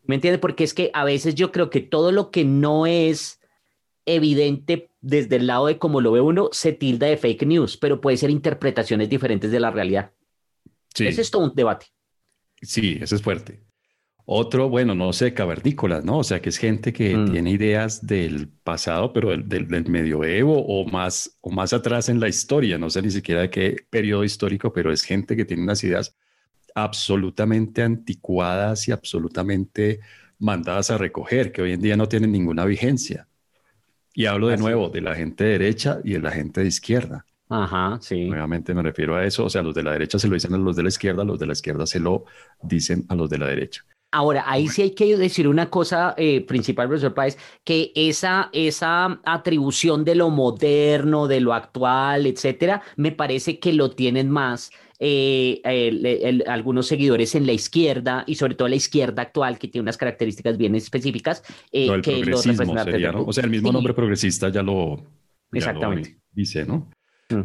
¿Me entiendes? Porque es que a veces yo creo que todo lo que no es evidente desde el lado de cómo lo ve uno se tilda de fake news, pero puede ser interpretaciones diferentes de la realidad. Sí. Ese es todo un debate. Sí, ese es fuerte. Otro, bueno, no sé, cavernícolas, ¿no? O sea, que es gente que mm. tiene ideas del pasado, pero del, del, medioevo o más, o más atrás en la historia. No sé ni siquiera de qué periodo histórico, pero es gente que tiene unas ideas absolutamente anticuadas y absolutamente mandadas a recoger, que hoy en día no tienen ninguna vigencia. Y hablo de nuevo de la gente derecha y de la gente de izquierda. Ajá, sí. Nuevamente me refiero a eso. O sea, los de la derecha se lo dicen a los de la izquierda, los de la izquierda se lo dicen a los de la derecha. Ahora, ahí sí hay que decir una cosa eh, principal, profesor Páez, que esa, esa atribución de lo moderno, de lo actual, etcétera, me parece que lo tienen más eh, algunos seguidores en la izquierda y sobre todo la izquierda actual, que tiene unas características bien específicas. Eh, que lo sería, ¿no? O sea, el mismo nombre progresista ya lo, Exactamente. dice, ¿no?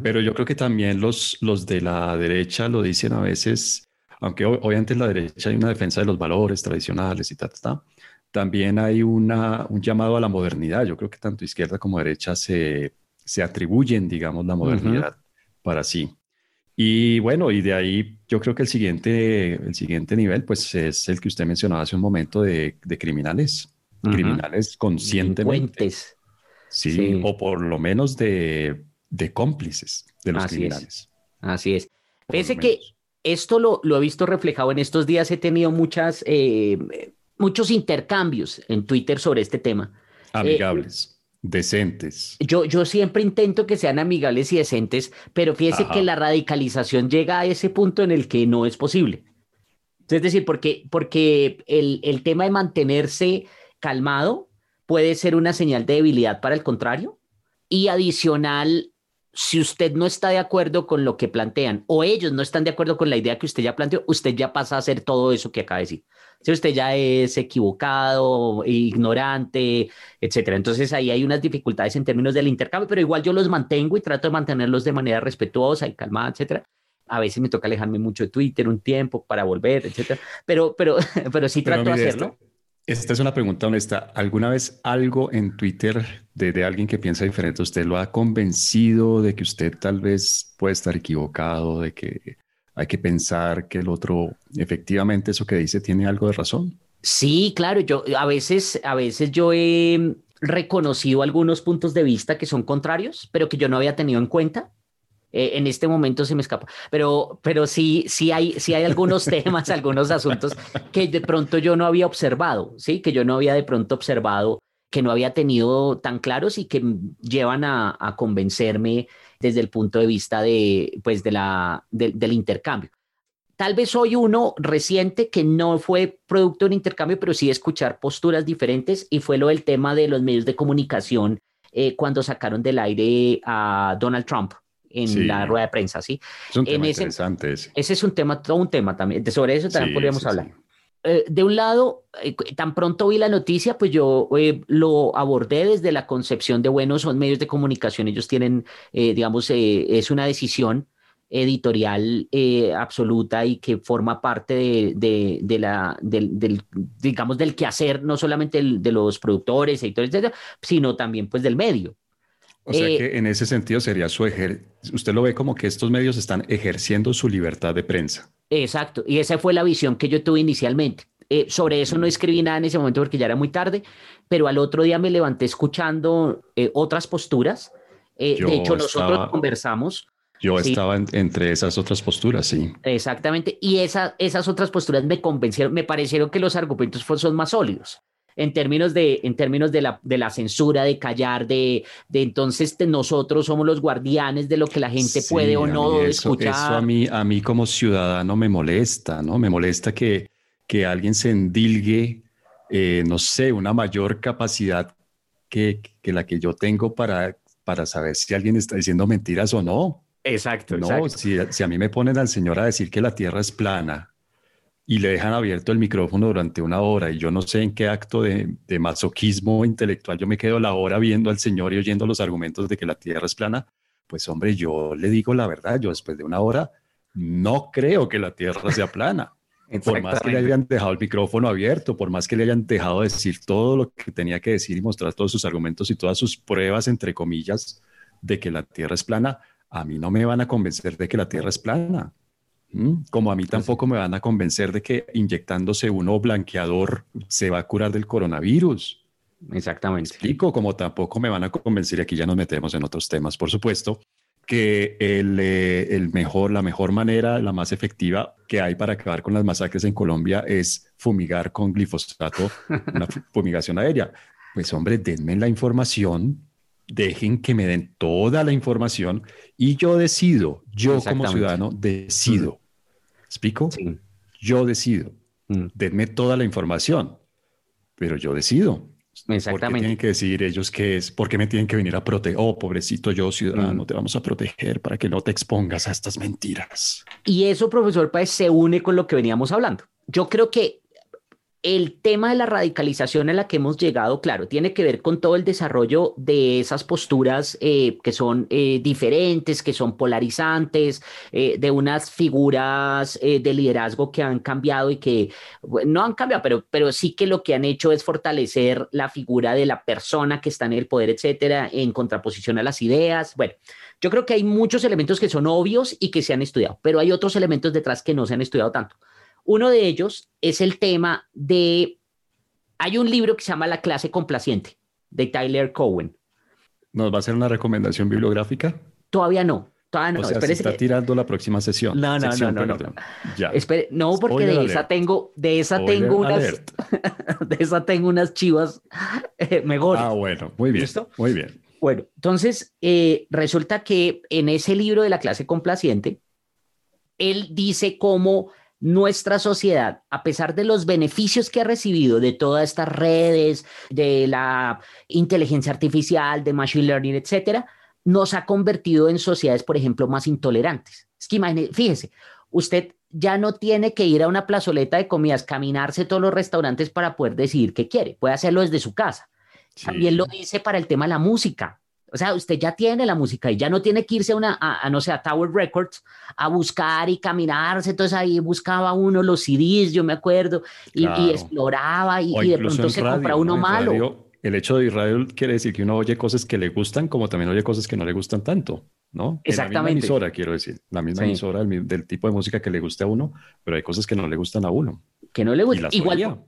Pero yo creo que también los, los de la derecha lo dicen a veces, aunque obviamente en la derecha hay una defensa de los valores tradicionales y tal, ta, también hay una, un llamado a la modernidad. Yo creo que tanto izquierda como derecha se, se atribuyen, digamos, la modernidad para sí. Y bueno, y de ahí yo creo que el siguiente, el siguiente nivel, pues es el que usted mencionaba hace un momento de, criminales, criminales conscientemente. Sí, sí, o por lo menos de, de cómplices de los criminales. Así es. Pese que esto lo, lo, he visto reflejado en estos días, he tenido muchas, eh, muchos intercambios en Twitter sobre este tema. Amigables. Decentes. Yo, yo siempre intento que sean amigables y decentes, pero fíjese que la radicalización llega a ese punto en el que no es posible. Es decir, porque, porque el, el tema de mantenerse calmado puede ser una señal de debilidad para el contrario. Y adicional, si usted no está de acuerdo con lo que plantean o ellos no están de acuerdo con la idea que usted ya planteó, usted ya pasa a hacer todo eso que acaba de decir si usted ya es equivocado, ignorante, etcétera. Entonces ahí hay unas dificultades en términos del intercambio, pero igual yo los mantengo y trato de mantenerlos de manera respetuosa y calmada, etcétera. A veces me toca alejarme mucho de Twitter un tiempo para volver, etcétera. Pero, pero, pero sí trato de hacerlo. Esta, es una pregunta honesta. ¿Alguna vez algo en Twitter de, alguien que piensa diferente, usted lo ha convencido de que usted tal vez puede estar equivocado, de que hay que pensar que el otro, efectivamente, eso que dice tiene algo de razón. Sí, claro, yo a veces, a veces yo he reconocido algunos puntos de vista que son contrarios, pero que yo no había tenido en cuenta. Eh, en este momento se me escapa, pero, pero sí, sí hay, sí hay algunos temas, algunos asuntos que de pronto yo no había observado, sí, que yo no había de pronto observado, que no había tenido tan claros y que llevan a, a convencerme desde el punto de vista de, pues, de la, del intercambio. Tal vez soy uno reciente que no fue producto de un intercambio, pero sí escuchar posturas diferentes y fue lo del tema de los medios de comunicación eh, cuando sacaron del aire a Donald Trump en la rueda de prensa, ¿sí? Es un tema interesante ese. Ese es un tema, todo un tema también. Sobre eso también podríamos hablar. Eh, de un lado, eh, tan pronto vi la noticia, pues yo lo abordé desde la concepción de, bueno, son medios de comunicación, ellos tienen, digamos, es una decisión editorial eh, absoluta y que forma parte de, de, la, del, digamos, del quehacer, no solamente de los productores, editores, sino también pues del medio. O sea eh, que en ese sentido sería su ejer usted lo ve como que estos medios están ejerciendo su libertad de prensa. Exacto, y esa fue la visión que yo tuve inicialmente. Eh, sobre eso no escribí nada en ese momento porque ya era muy tarde, pero al otro día me levanté escuchando otras posturas. de hecho, nosotros conversamos yo estaba entre esas otras posturas, sí. Exactamente. Y esa, esas otras posturas me convencieron, me parecieron que los argumentos son más sólidos en términos de, en términos de la, de la censura, de callar, de, de entonces nosotros somos los guardianes de lo que la gente puede o no escuchar. Eso a mí, a mí como ciudadano me molesta, ¿no? Me molesta que, que alguien se endilgue, eh, no sé, una mayor capacidad que, que la que yo tengo para, para saber si alguien está diciendo mentiras o no. Exacto. No, Si, a mí me ponen al señor a decir que la Tierra es plana y le dejan abierto el micrófono durante una hora y yo no sé en qué acto de, masoquismo intelectual yo me quedo la hora viendo al señor y oyendo los argumentos de que la Tierra es plana, pues hombre, yo le digo la verdad, yo después de una hora no creo que la Tierra sea plana. Por más que le hayan dejado el micrófono abierto, por más que le hayan dejado decir todo lo que tenía que decir y mostrar todos sus argumentos y todas sus pruebas, entre comillas, de que la Tierra es plana, a mí no me van a convencer de que la Tierra es plana. Como a mí tampoco me van a convencer de que inyectándose uno blanqueador se va a curar del coronavirus. Exactamente. Explico, como tampoco me van a convencer, y aquí ya nos metemos en otros temas, por supuesto, que el, eh, el, mejor, la mejor manera, la más efectiva que hay para acabar con las masacres en Colombia es fumigar con glifosato, una fumigación aérea. Pues hombre, denme la información dejen que me den toda la información y yo decido, yo como ciudadano decido. ¿Explico? Yo decido. Mm. Denme toda la información, pero yo decido. Exactamente. ¿Por qué tienen que decir ellos qué es? ¿Por qué me tienen que venir a proteger? Oh, pobrecito yo, ciudadano, mm. te vamos a proteger para que no te expongas a estas mentiras. Y eso, profesor Páez, se une con lo que veníamos hablando. Yo creo que el tema de la radicalización a la que hemos llegado, claro, tiene que ver con todo el desarrollo de esas posturas eh, que son eh, diferentes, que son polarizantes, eh, de unas figuras de liderazgo que han cambiado y que no han cambiado, pero, pero sí que lo que han hecho es fortalecer la figura de la persona que está en el poder, etcétera, en contraposición a las ideas. Bueno, yo creo que hay muchos elementos que son obvios y que se han estudiado, pero hay otros elementos detrás que no se han estudiado tanto. Uno de ellos es el tema de, hay un libro que se llama La clase complaciente, de Tyler Cowen. ¿Nos va a hacer una recomendación bibliográfica? Todavía no. Todavía no. O sea, se está tirando la próxima sesión. No, no, no, no, no. Ya. no, porque de esa tengo, de esa tengo unas, de esa tengo unas chivas eh, mejores. Ah, bueno, muy bien. ¿Listo? Muy bien. Bueno, entonces eh, resulta que en ese libro de la clase complaciente, él dice cómo nuestra sociedad, a pesar de los beneficios que ha recibido de todas estas redes, de la inteligencia artificial, de machine learning, etcétera, nos ha convertido en sociedades, por ejemplo, más intolerantes. Es que imagínese, fíjese, usted ya no tiene que ir a una plazoleta de comidas, caminarse todos los restaurantes para poder decidir qué quiere, puede hacerlo desde su casa. También lo dice para el tema de la música. O sea, usted ya tiene la música y ya no tiene que irse a una, a, no sé, a Tower Records a buscar y caminarse. Entonces ahí buscaba uno los CDs, yo me acuerdo, y, exploraba y, de pronto se compra uno malo. el hecho de Israel quiere decir que uno oye cosas que le gustan, como también oye cosas que no le gustan tanto, ¿no? Exactamente. En la misma emisora, quiero decir, la misma emisora del, tipo de música que le guste a uno, pero hay cosas que no le gustan a uno. Que no le gustan. Igual.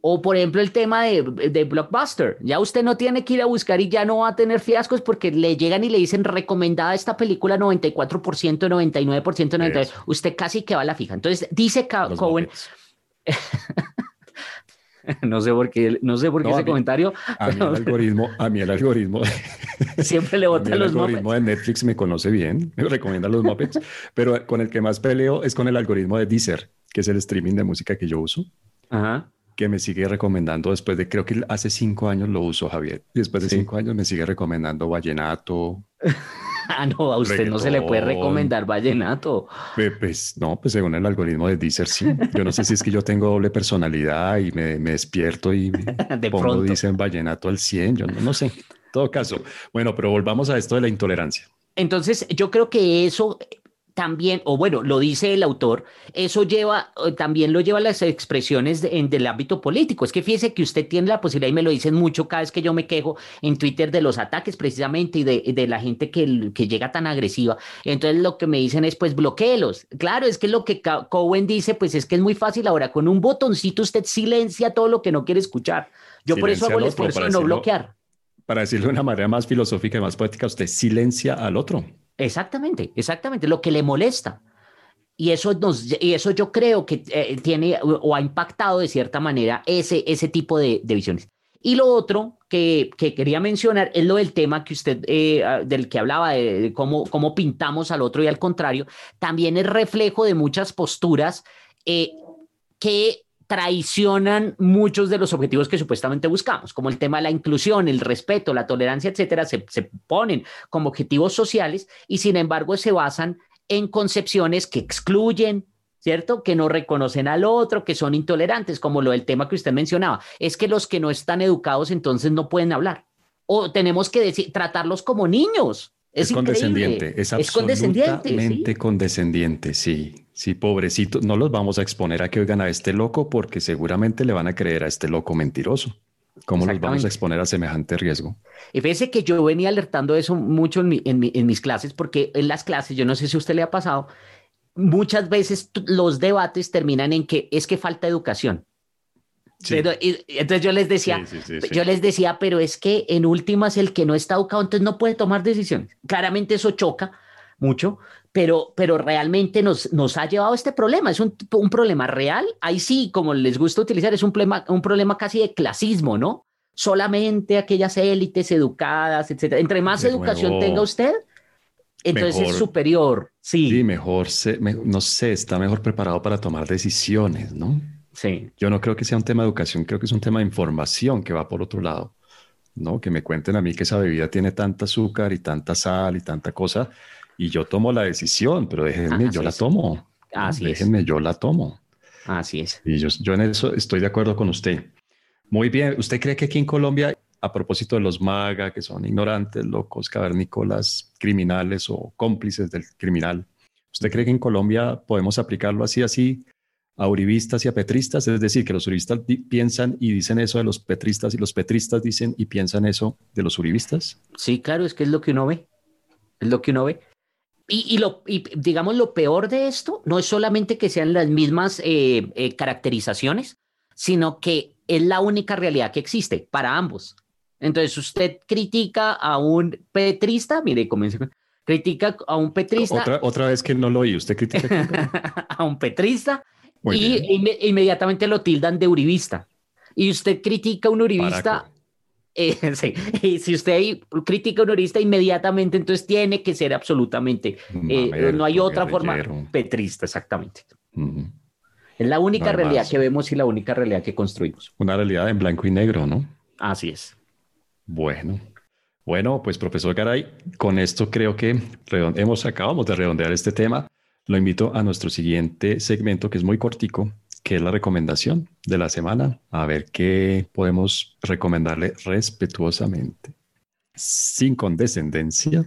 O por ejemplo el tema de, de, Blockbuster. Ya usted no tiene que ir a buscar y ya no va a tener fiascos porque le llegan y le dicen recomendada esta película 94%, 99%, 99%. Usted casi que va a la fija. Entonces dice Cohen. no sé por qué, no sé por qué ese comentario. A mí el algoritmo, a mí el algoritmo. Siempre le botan los El algoritmo de Netflix me conoce bien, me recomienda los Muppets, pero con el que más peleo es con el algoritmo de Deezer, que es el streaming de música que yo uso. Ajá que me sigue recomendando después de, creo que hace cinco años lo uso, Javier. Después de cinco años me sigue recomendando vallenato. ah, no, a usted no se le puede recomendar vallenato. Pues no, pues según el algoritmo de Deezer, sí. Yo no sé si es que yo tengo doble personalidad y me, despierto y de pongo, pronto. dicen vallenato al 100, yo no, no sé. En todo caso, bueno, pero volvamos a esto de la intolerancia. Entonces, yo creo que eso también, o bueno, lo dice el autor, eso lleva, también lo lleva a las expresiones en, del ámbito político. Es que fíjese que usted tiene la posibilidad, y me lo dicen mucho cada vez que yo me quejo en Twitter de los ataques precisamente y de, de la gente que, que, llega tan agresiva. Entonces lo que me dicen es, pues bloqueelos. Claro, es que lo que Cohen dice, pues es que es muy fácil ahora, con un botoncito usted silencia todo lo que no quiere escuchar. Yo por eso hago el esfuerzo de no bloquear. Para decirlo de una manera más filosófica y más poética, usted silencia al otro. Exactamente, exactamente, lo que le molesta. Y eso, nos, y eso yo creo que eh, tiene o ha impactado de cierta manera ese, ese tipo de, visiones. Y lo otro que, que, quería mencionar es lo del tema que usted, eh, ah, del que hablaba, de, cómo, cómo pintamos al otro y al contrario, también es reflejo de muchas posturas eh, que traicionan muchos de los objetivos que supuestamente buscamos, como el tema de la inclusión, el respeto, la tolerancia, etcétera, se, ponen como objetivos sociales y sin embargo se basan en concepciones que excluyen, ¿cierto? Que no reconocen al otro, que son intolerantes, como lo del tema que usted mencionaba. Es que los que no están educados entonces no pueden hablar. O tenemos que decir, tratarlos como niños. Es, condescendiente, es absolutamente condescendiente, sí, sí, pobrecito. No los vamos a exponer a que oigan a este loco porque seguramente le van a creer a este loco mentiroso. ¿Cómo los vamos a exponer a semejante riesgo? Y fíjese que yo venía alertando eso mucho en, mis clases, porque en las clases, yo no sé si a usted le ha pasado, muchas veces los debates terminan en que es que falta educación entonces yo les decía, yo les decía, pero es que en últimas el que no está educado entonces no puede tomar decisiones. Claramente eso choca mucho, pero, pero realmente nos, nos ha llevado a este problema. Es un, un problema real. Ahí sí, como les gusta utilizar, es un problema, un problema casi de clasismo, ¿no? Solamente aquellas élites educadas, etcétera. Entre más educación tenga usted, entonces es superior. Sí, sí mejor, no sé, está mejor preparado para tomar decisiones, ¿no? Sí. Yo no creo que sea un tema de educación, creo que es un tema de información que va por otro lado. ¿no? Que me cuenten a mí que esa bebida tiene tanta azúcar y tanta sal y tanta cosa, y yo tomo la decisión, pero déjenme, yo la tomo. Así déjenme, yo la tomo. Así es. Y yo, yo en eso estoy de acuerdo con usted. Muy bien, ¿usted cree que aquí en Colombia, a propósito de los maga, que son ignorantes, locos, cavernícolas, criminales o cómplices del criminal, ¿usted cree que en Colombia podemos aplicarlo así, así, a uribistas y a petristas, es decir, que los uribistas piensan y dicen eso de los petristas y los petristas dicen y piensan eso de los uribistas. Sí, claro, es que es lo que uno ve, es lo que uno ve. Y, lo, digamos, lo peor de esto no es solamente que sean las mismas eh, eh, caracterizaciones, sino que es la única realidad que existe para ambos. Entonces, usted critica a un petrista, mire, comienza critica a un petrista. Otra, otra vez que no lo oí, usted critica a un petrista y inmediatamente lo tildan de uribista. Y usted critica a un uribista. Eh, y si usted critica a un uribista inmediatamente, entonces tiene que ser absolutamente. Eh, no hay otra forma. Petrista, exactamente. Es la única realidad que vemos y la única realidad que construimos. Una realidad en blanco y negro, ¿no? Así es. Bueno. Bueno, pues profesor Garay, con esto creo que hemos acabamos de redondear este tema. Lo invito a nuestro siguiente segmento que es muy cortico, que es la recomendación de la semana, a ver qué podemos recomendarle respetuosamente, sin condescendencia,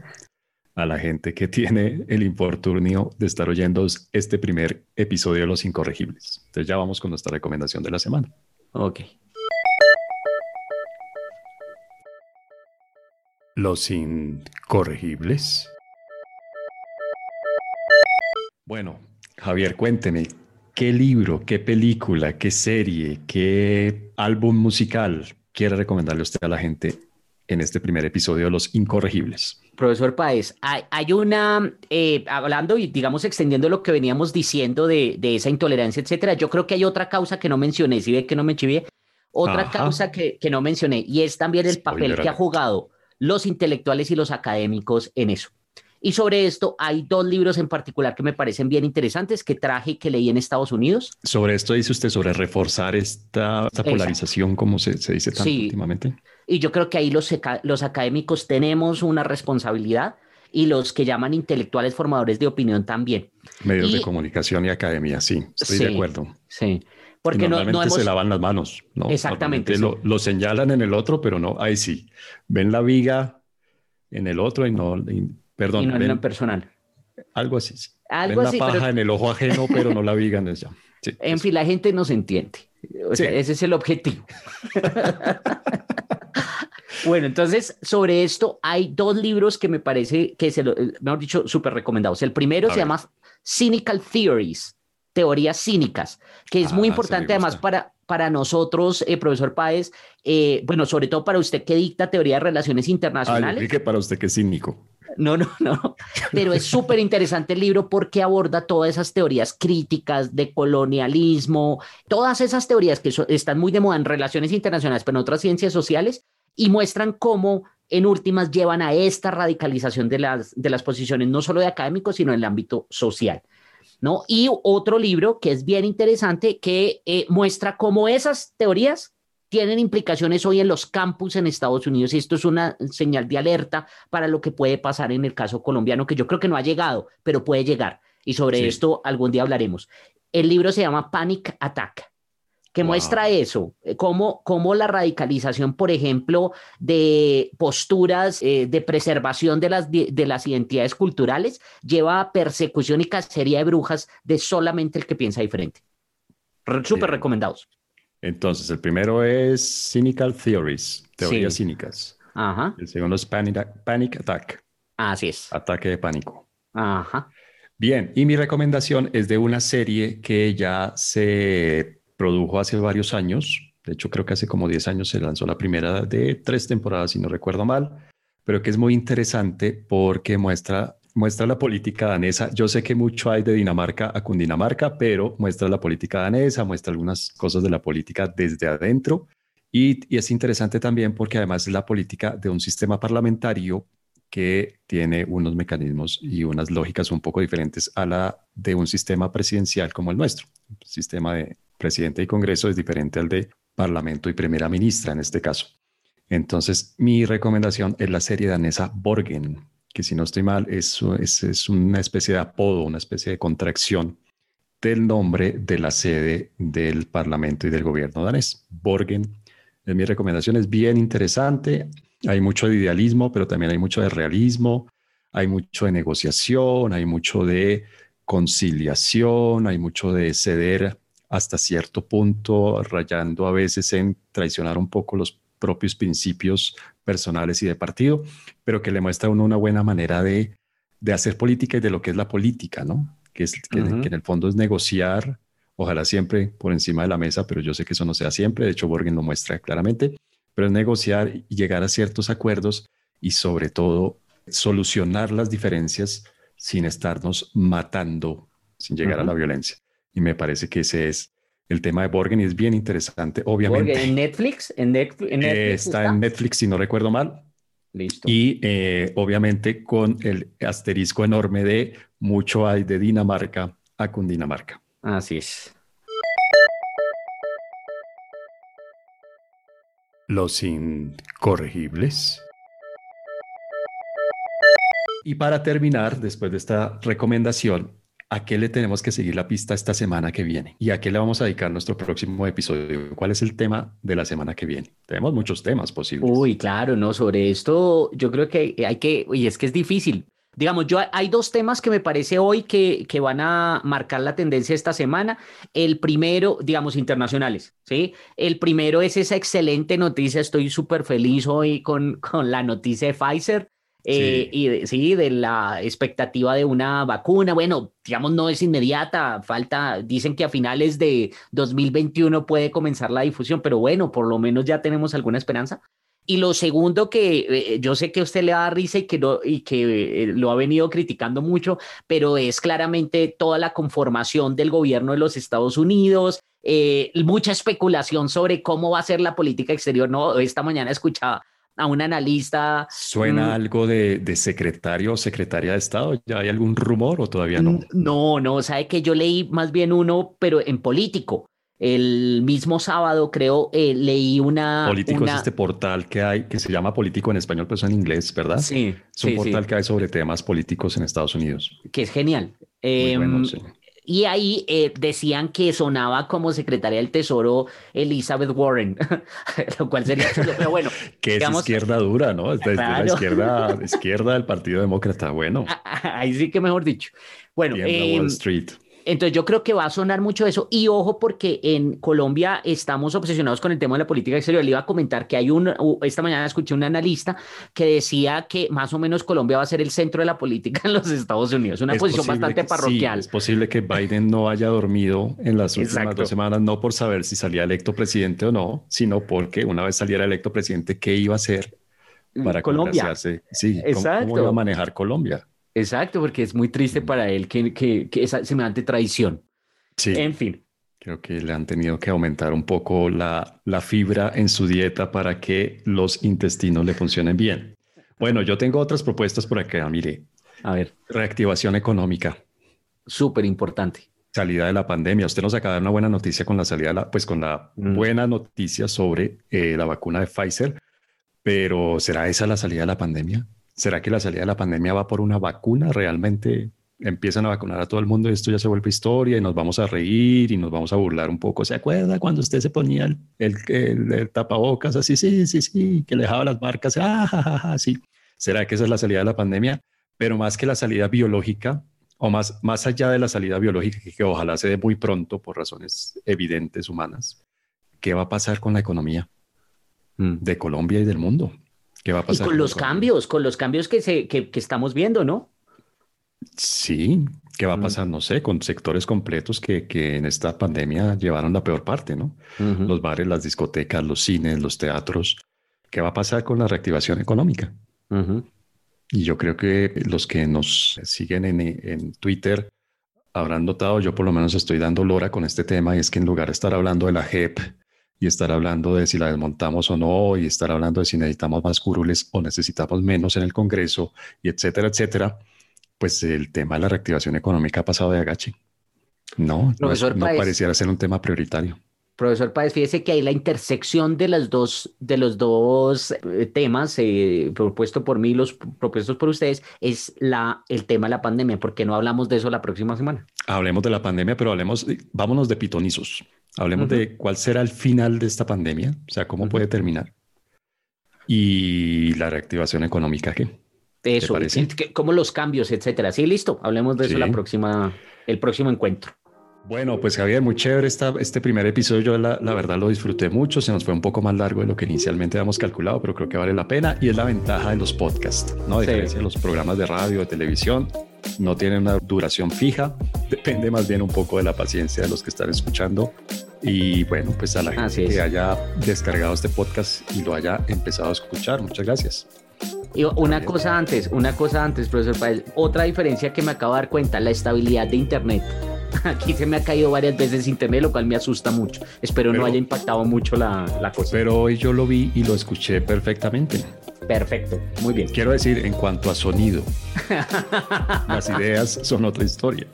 a la gente que tiene el infortunio de estar oyendo este primer episodio de Los Incorregibles. Entonces ya vamos con nuestra recomendación de la semana. Ok. Los incorregibles. Bueno, Javier, cuénteme, ¿qué libro, qué película, qué serie, qué álbum musical quiere recomendarle usted a la gente en este primer episodio de Los Incorregibles? Profesor Paez, hay, una, eh, hablando y digamos extendiendo lo que veníamos diciendo de, esa intolerancia, etcétera, yo creo que hay otra causa que no mencioné, si ve que no me chivié, otra causa que, que, no mencioné, y es también el papel que ha jugado los intelectuales y los académicos en eso. Y sobre esto hay dos libros en particular que me parecen bien interesantes que traje y que leí en Estados Unidos. Sobre esto dice usted, sobre reforzar esta, polarización, como se, dice tanto últimamente. Y yo creo que ahí los, los académicos tenemos una responsabilidad y los que llaman intelectuales formadores de opinión también. Medios de comunicación y academia, sí, estoy de acuerdo. Sí. Porque no, no se lavan las manos, ¿no? Exactamente. Lo, lo, señalan en el otro, pero no, ahí sí. Ven la viga en el otro y no, perdón. Y no en personal. Algo así. Algo ven así, la paja en el ojo ajeno, pero no la viga en fin, la gente no se entiende. ese es el objetivo. bueno, entonces, sobre esto hay dos libros que me parece que se lo, mejor dicho, súper recomendados. El primero se llama Cynical Theories teorías cínicas, que es muy ah, importante además para, para nosotros, eh, profesor Páez, eh, bueno, sobre todo para usted que dicta teoría de relaciones internacionales. Ah, que para usted que es cínico. No, no, no, pero es súper interesante el libro porque aborda todas esas teorías críticas de colonialismo, todas esas teorías que están muy de moda en relaciones internacionales, pero en otras ciencias sociales, y muestran cómo en últimas llevan a esta radicalización de las, de las posiciones, no solo de académicos, sino en el ámbito social. ¿no? Y otro libro que es bien interesante que eh, muestra cómo esas teorías tienen implicaciones hoy en los campus en Estados Unidos y esto es una señal de alerta para lo que puede pasar en el caso colombiano, que yo creo que no ha llegado, pero puede llegar. Y sobre esto algún día hablaremos. El libro se llama Panic Attack que muestra eso, eh, cómo, cómo, la radicalización, por ejemplo, de posturas eh, de preservación de las, de las identidades culturales lleva a persecución y cacería de brujas de solamente el que piensa diferente. Súper recomendados. Entonces, el primero es Cynical Theories, teorías cínicas. Ajá. El segundo es Panic, Panic Attack. Así es. Ataque de pánico. Ajá. Bien, y mi recomendación es de una serie que ya se produjo hace varios años. De hecho, creo que hace como 10 años se lanzó la primera de tres temporadas, si no recuerdo mal, pero que es muy interesante porque muestra, muestra la política danesa. Yo sé que mucho hay de Dinamarca a Cundinamarca, pero muestra la política danesa, muestra algunas cosas de la política desde adentro. Y, es interesante también porque además es la política de un sistema parlamentario que tiene unos mecanismos y unas lógicas un poco diferentes a la de un sistema presidencial como el nuestro, sistema de presidente y Congreso es diferente al de Parlamento y Primera Ministra en este caso. Entonces, mi recomendación es la serie danesa Borgen, que si no estoy mal, es, es, una especie de apodo, una especie de contracción del nombre de la sede del Parlamento y del gobierno danés. Borgen es mi recomendación, es bien interesante. Hay mucho de idealismo, pero también hay mucho de realismo, hay mucho de negociación, hay mucho de conciliación, hay mucho de ceder hasta cierto punto, rayando a veces en traicionar un poco los propios principios personales y de partido, pero que le muestra a uno una buena manera de, hacer política y de lo que es la política, ¿no? Que, es, que, en el fondo es negociar, ojalá siempre por encima de la mesa, pero yo sé que eso no sea siempre, de hecho Borgen lo muestra claramente, pero es negociar y llegar a ciertos acuerdos y sobre todo solucionar las diferencias sin estarnos matando, sin llegar a la violencia. Y me parece que ese es el tema de Borgen y es bien interesante, obviamente. ¿En Netflix? ¿En, Netflix, está, en Netflix, si no recuerdo mal. Listo. Y eh, obviamente con el asterisco enorme de mucho hay de Dinamarca a Cundinamarca. Así es. Los incorregibles. Y para terminar, después de esta recomendación, ¿A qué le tenemos que seguir la pista esta semana que viene? ¿Y a qué le vamos a dedicar nuestro próximo episodio? ¿Cuál es el tema de la semana que viene? Tenemos muchos temas posibles. Uy, claro, no, sobre esto yo creo que hay que, y es que es difícil. Digamos, yo hay dos temas que me parece hoy que, que van a marcar la tendencia esta semana. El primero, digamos, internacionales, ¿sí? El primero es esa excelente noticia. Estoy súper feliz hoy con, con la noticia de Pfizer. Eh, y de, sí, de la expectativa de una vacuna. Bueno, digamos, no es inmediata, falta, dicen que a finales de 2021 puede comenzar la difusión, pero bueno, por lo menos ya tenemos alguna esperanza. Y lo segundo que eh, yo sé que usted le da risa y que, no, y que eh, lo ha venido criticando mucho, pero es claramente toda la conformación del gobierno de los Estados Unidos, eh, mucha especulación sobre cómo va a ser la política exterior. No, esta mañana escuchaba a un analista. ¿Suena mm, algo de, de, secretario o secretaria de Estado? ¿Ya hay algún rumor o todavía no? No, no, sabe que yo leí más bien uno, pero en político. El mismo sábado, creo, eh, leí una. Político una... es este portal que hay, que se llama Político en español, pero es en inglés, ¿verdad? Sí. Es un sí, portal sí. que hay sobre temas políticos en Estados Unidos. Que es genial. Muy Eh, bueno, sí. Y ahí eh, decían que sonaba como secretaria del Tesoro Elizabeth Warren, lo cual sería chulo, pero bueno. Que es digamos- izquierda dura, ¿no? Es de, la izquierda, izquierda del Partido Demócrata. Bueno, Ahí sí que mejor dicho. Bueno, eh, Wall Street. Entonces yo creo que va a sonar mucho eso. Y ojo, porque en Colombia estamos obsesionados con el tema de la política exterior. Le iba a comentar que hay un, esta mañana escuché un analista que decía que más o menos Colombia va a ser el centro de la política en los Estados Unidos. Una Es posición bastante que- parroquial. Sí, es posible que Biden no haya dormido en las últimas Exacto. dos semanas, no por saber si salía electo presidente o no, sino porque una vez saliera electo presidente, ¿qué iba a hacer para Colombia. Sí, ¿cómo- Exacto. ¿cómo, iba a manejar Colombia? Exacto, porque es muy triste para él que, que, que esa semejante traición. Sí, En fin. creo que le han tenido que aumentar un poco la, la fibra en su dieta para que los intestinos le funcionen bien. Bueno, yo tengo otras propuestas por acá, mire, A ver, reactivación económica. súper importante. salida de la pandemia. Usted nos acaba de dar una buena noticia con la salida, de la, pues con la Mm. buena noticia sobre eh, la vacuna de Pfizer, pero ¿será esa la salida de la pandemia? ¿Será que la salida de la pandemia va por una vacuna? ¿Realmente empiezan a vacunar a todo el mundo y esto ya se vuelve historia y nos vamos a reír y nos vamos a burlar un poco? ¿Se acuerda cuando usted se ponía el, el, el- el tapabocas así, sí, sí, sí, que le dejaba las marcas? Ah, ja, ja, ja, sí. ¿Será que esa es la salida de la pandemia? Pero más que la salida biológica, o más, más allá de la salida biológica, que, que ojalá se dé muy pronto por razones evidentes humanas, ¿qué va a pasar con la economía de Colombia y del mundo? ¿Qué va a Y pasar con los cambios, con los cambios que, se, que, que estamos viendo, ¿no? Sí, ¿qué va a pasar? No sé, con sectores completos que, que en esta pandemia llevaron la peor parte, ¿no? Los bares, las discotecas, los cines, los teatros. ¿Qué va a pasar con la reactivación económica? Y yo creo que los que nos siguen en, en Twitter habrán notado, yo por lo menos estoy dando lora con este tema, y es que en lugar de estar hablando de la JEP y estar hablando de si la desmontamos o no, y estar hablando de si necesitamos más curules o necesitamos menos en el Congreso, y etcétera, etcétera, pues el tema de la reactivación económica ha pasado de agache. No, no, es- Profesor no Páez. pareciera ser un tema prioritario. Profesor Páez, fíjese que hay la intersección de las dos, de los dos eh, temas eh, propuestos por mí, los propuestos por ustedes, es la, el tema de la pandemia. ¿Por qué no hablamos de eso la próxima semana? Hablemos de la pandemia, pero hablemos, vámonos de pitonizos. Hablemos Ujú. de cuál será el final de esta pandemia, o sea, cómo Ujú. puede terminar. Y la reactivación económica. Eso, que- que- como los cambios, etcétera. Sí, listo. Hablemos de eso Sí. la próxima, el próximo encuentro. Bueno, pues Javier, muy chévere esta, este primer episodio. Yo la, la verdad lo disfruté mucho. Se nos fue un poco más largo de lo que inicialmente habíamos calculado, pero creo que vale la pena. Y es la ventaja de los podcasts, ¿no? A Sí. diferencia de los programas de radio, de televisión, no tienen una duración fija. Depende más bien un poco de la paciencia de los que están escuchando. Y bueno, pues a la Así gente es. que haya descargado este podcast y lo haya empezado a escuchar, muchas gracias. Y una cosa antes, una cosa antes, profesor Páez. Otra diferencia que me acabo de dar cuenta, la estabilidad de Internet. Aquí se me ha caído varias veces Internet, lo cual me asusta mucho. Espero Pero- no haya impactado mucho la, la cosa. Pero hoy yo lo vi y lo escuché perfectamente. Perfecto, muy bien. Quiero decir, en cuanto a sonido, las ideas son otra historia.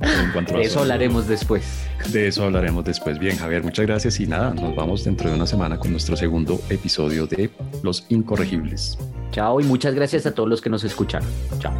En cuanto a De eso sonido, hablaremos después. De eso hablaremos después. Bien, Javier, muchas gracias y nada, nos vamos dentro de una semana con nuestro segundo episodio de Los Incorregibles. Chao y muchas gracias a todos los que nos escucharon. Chao.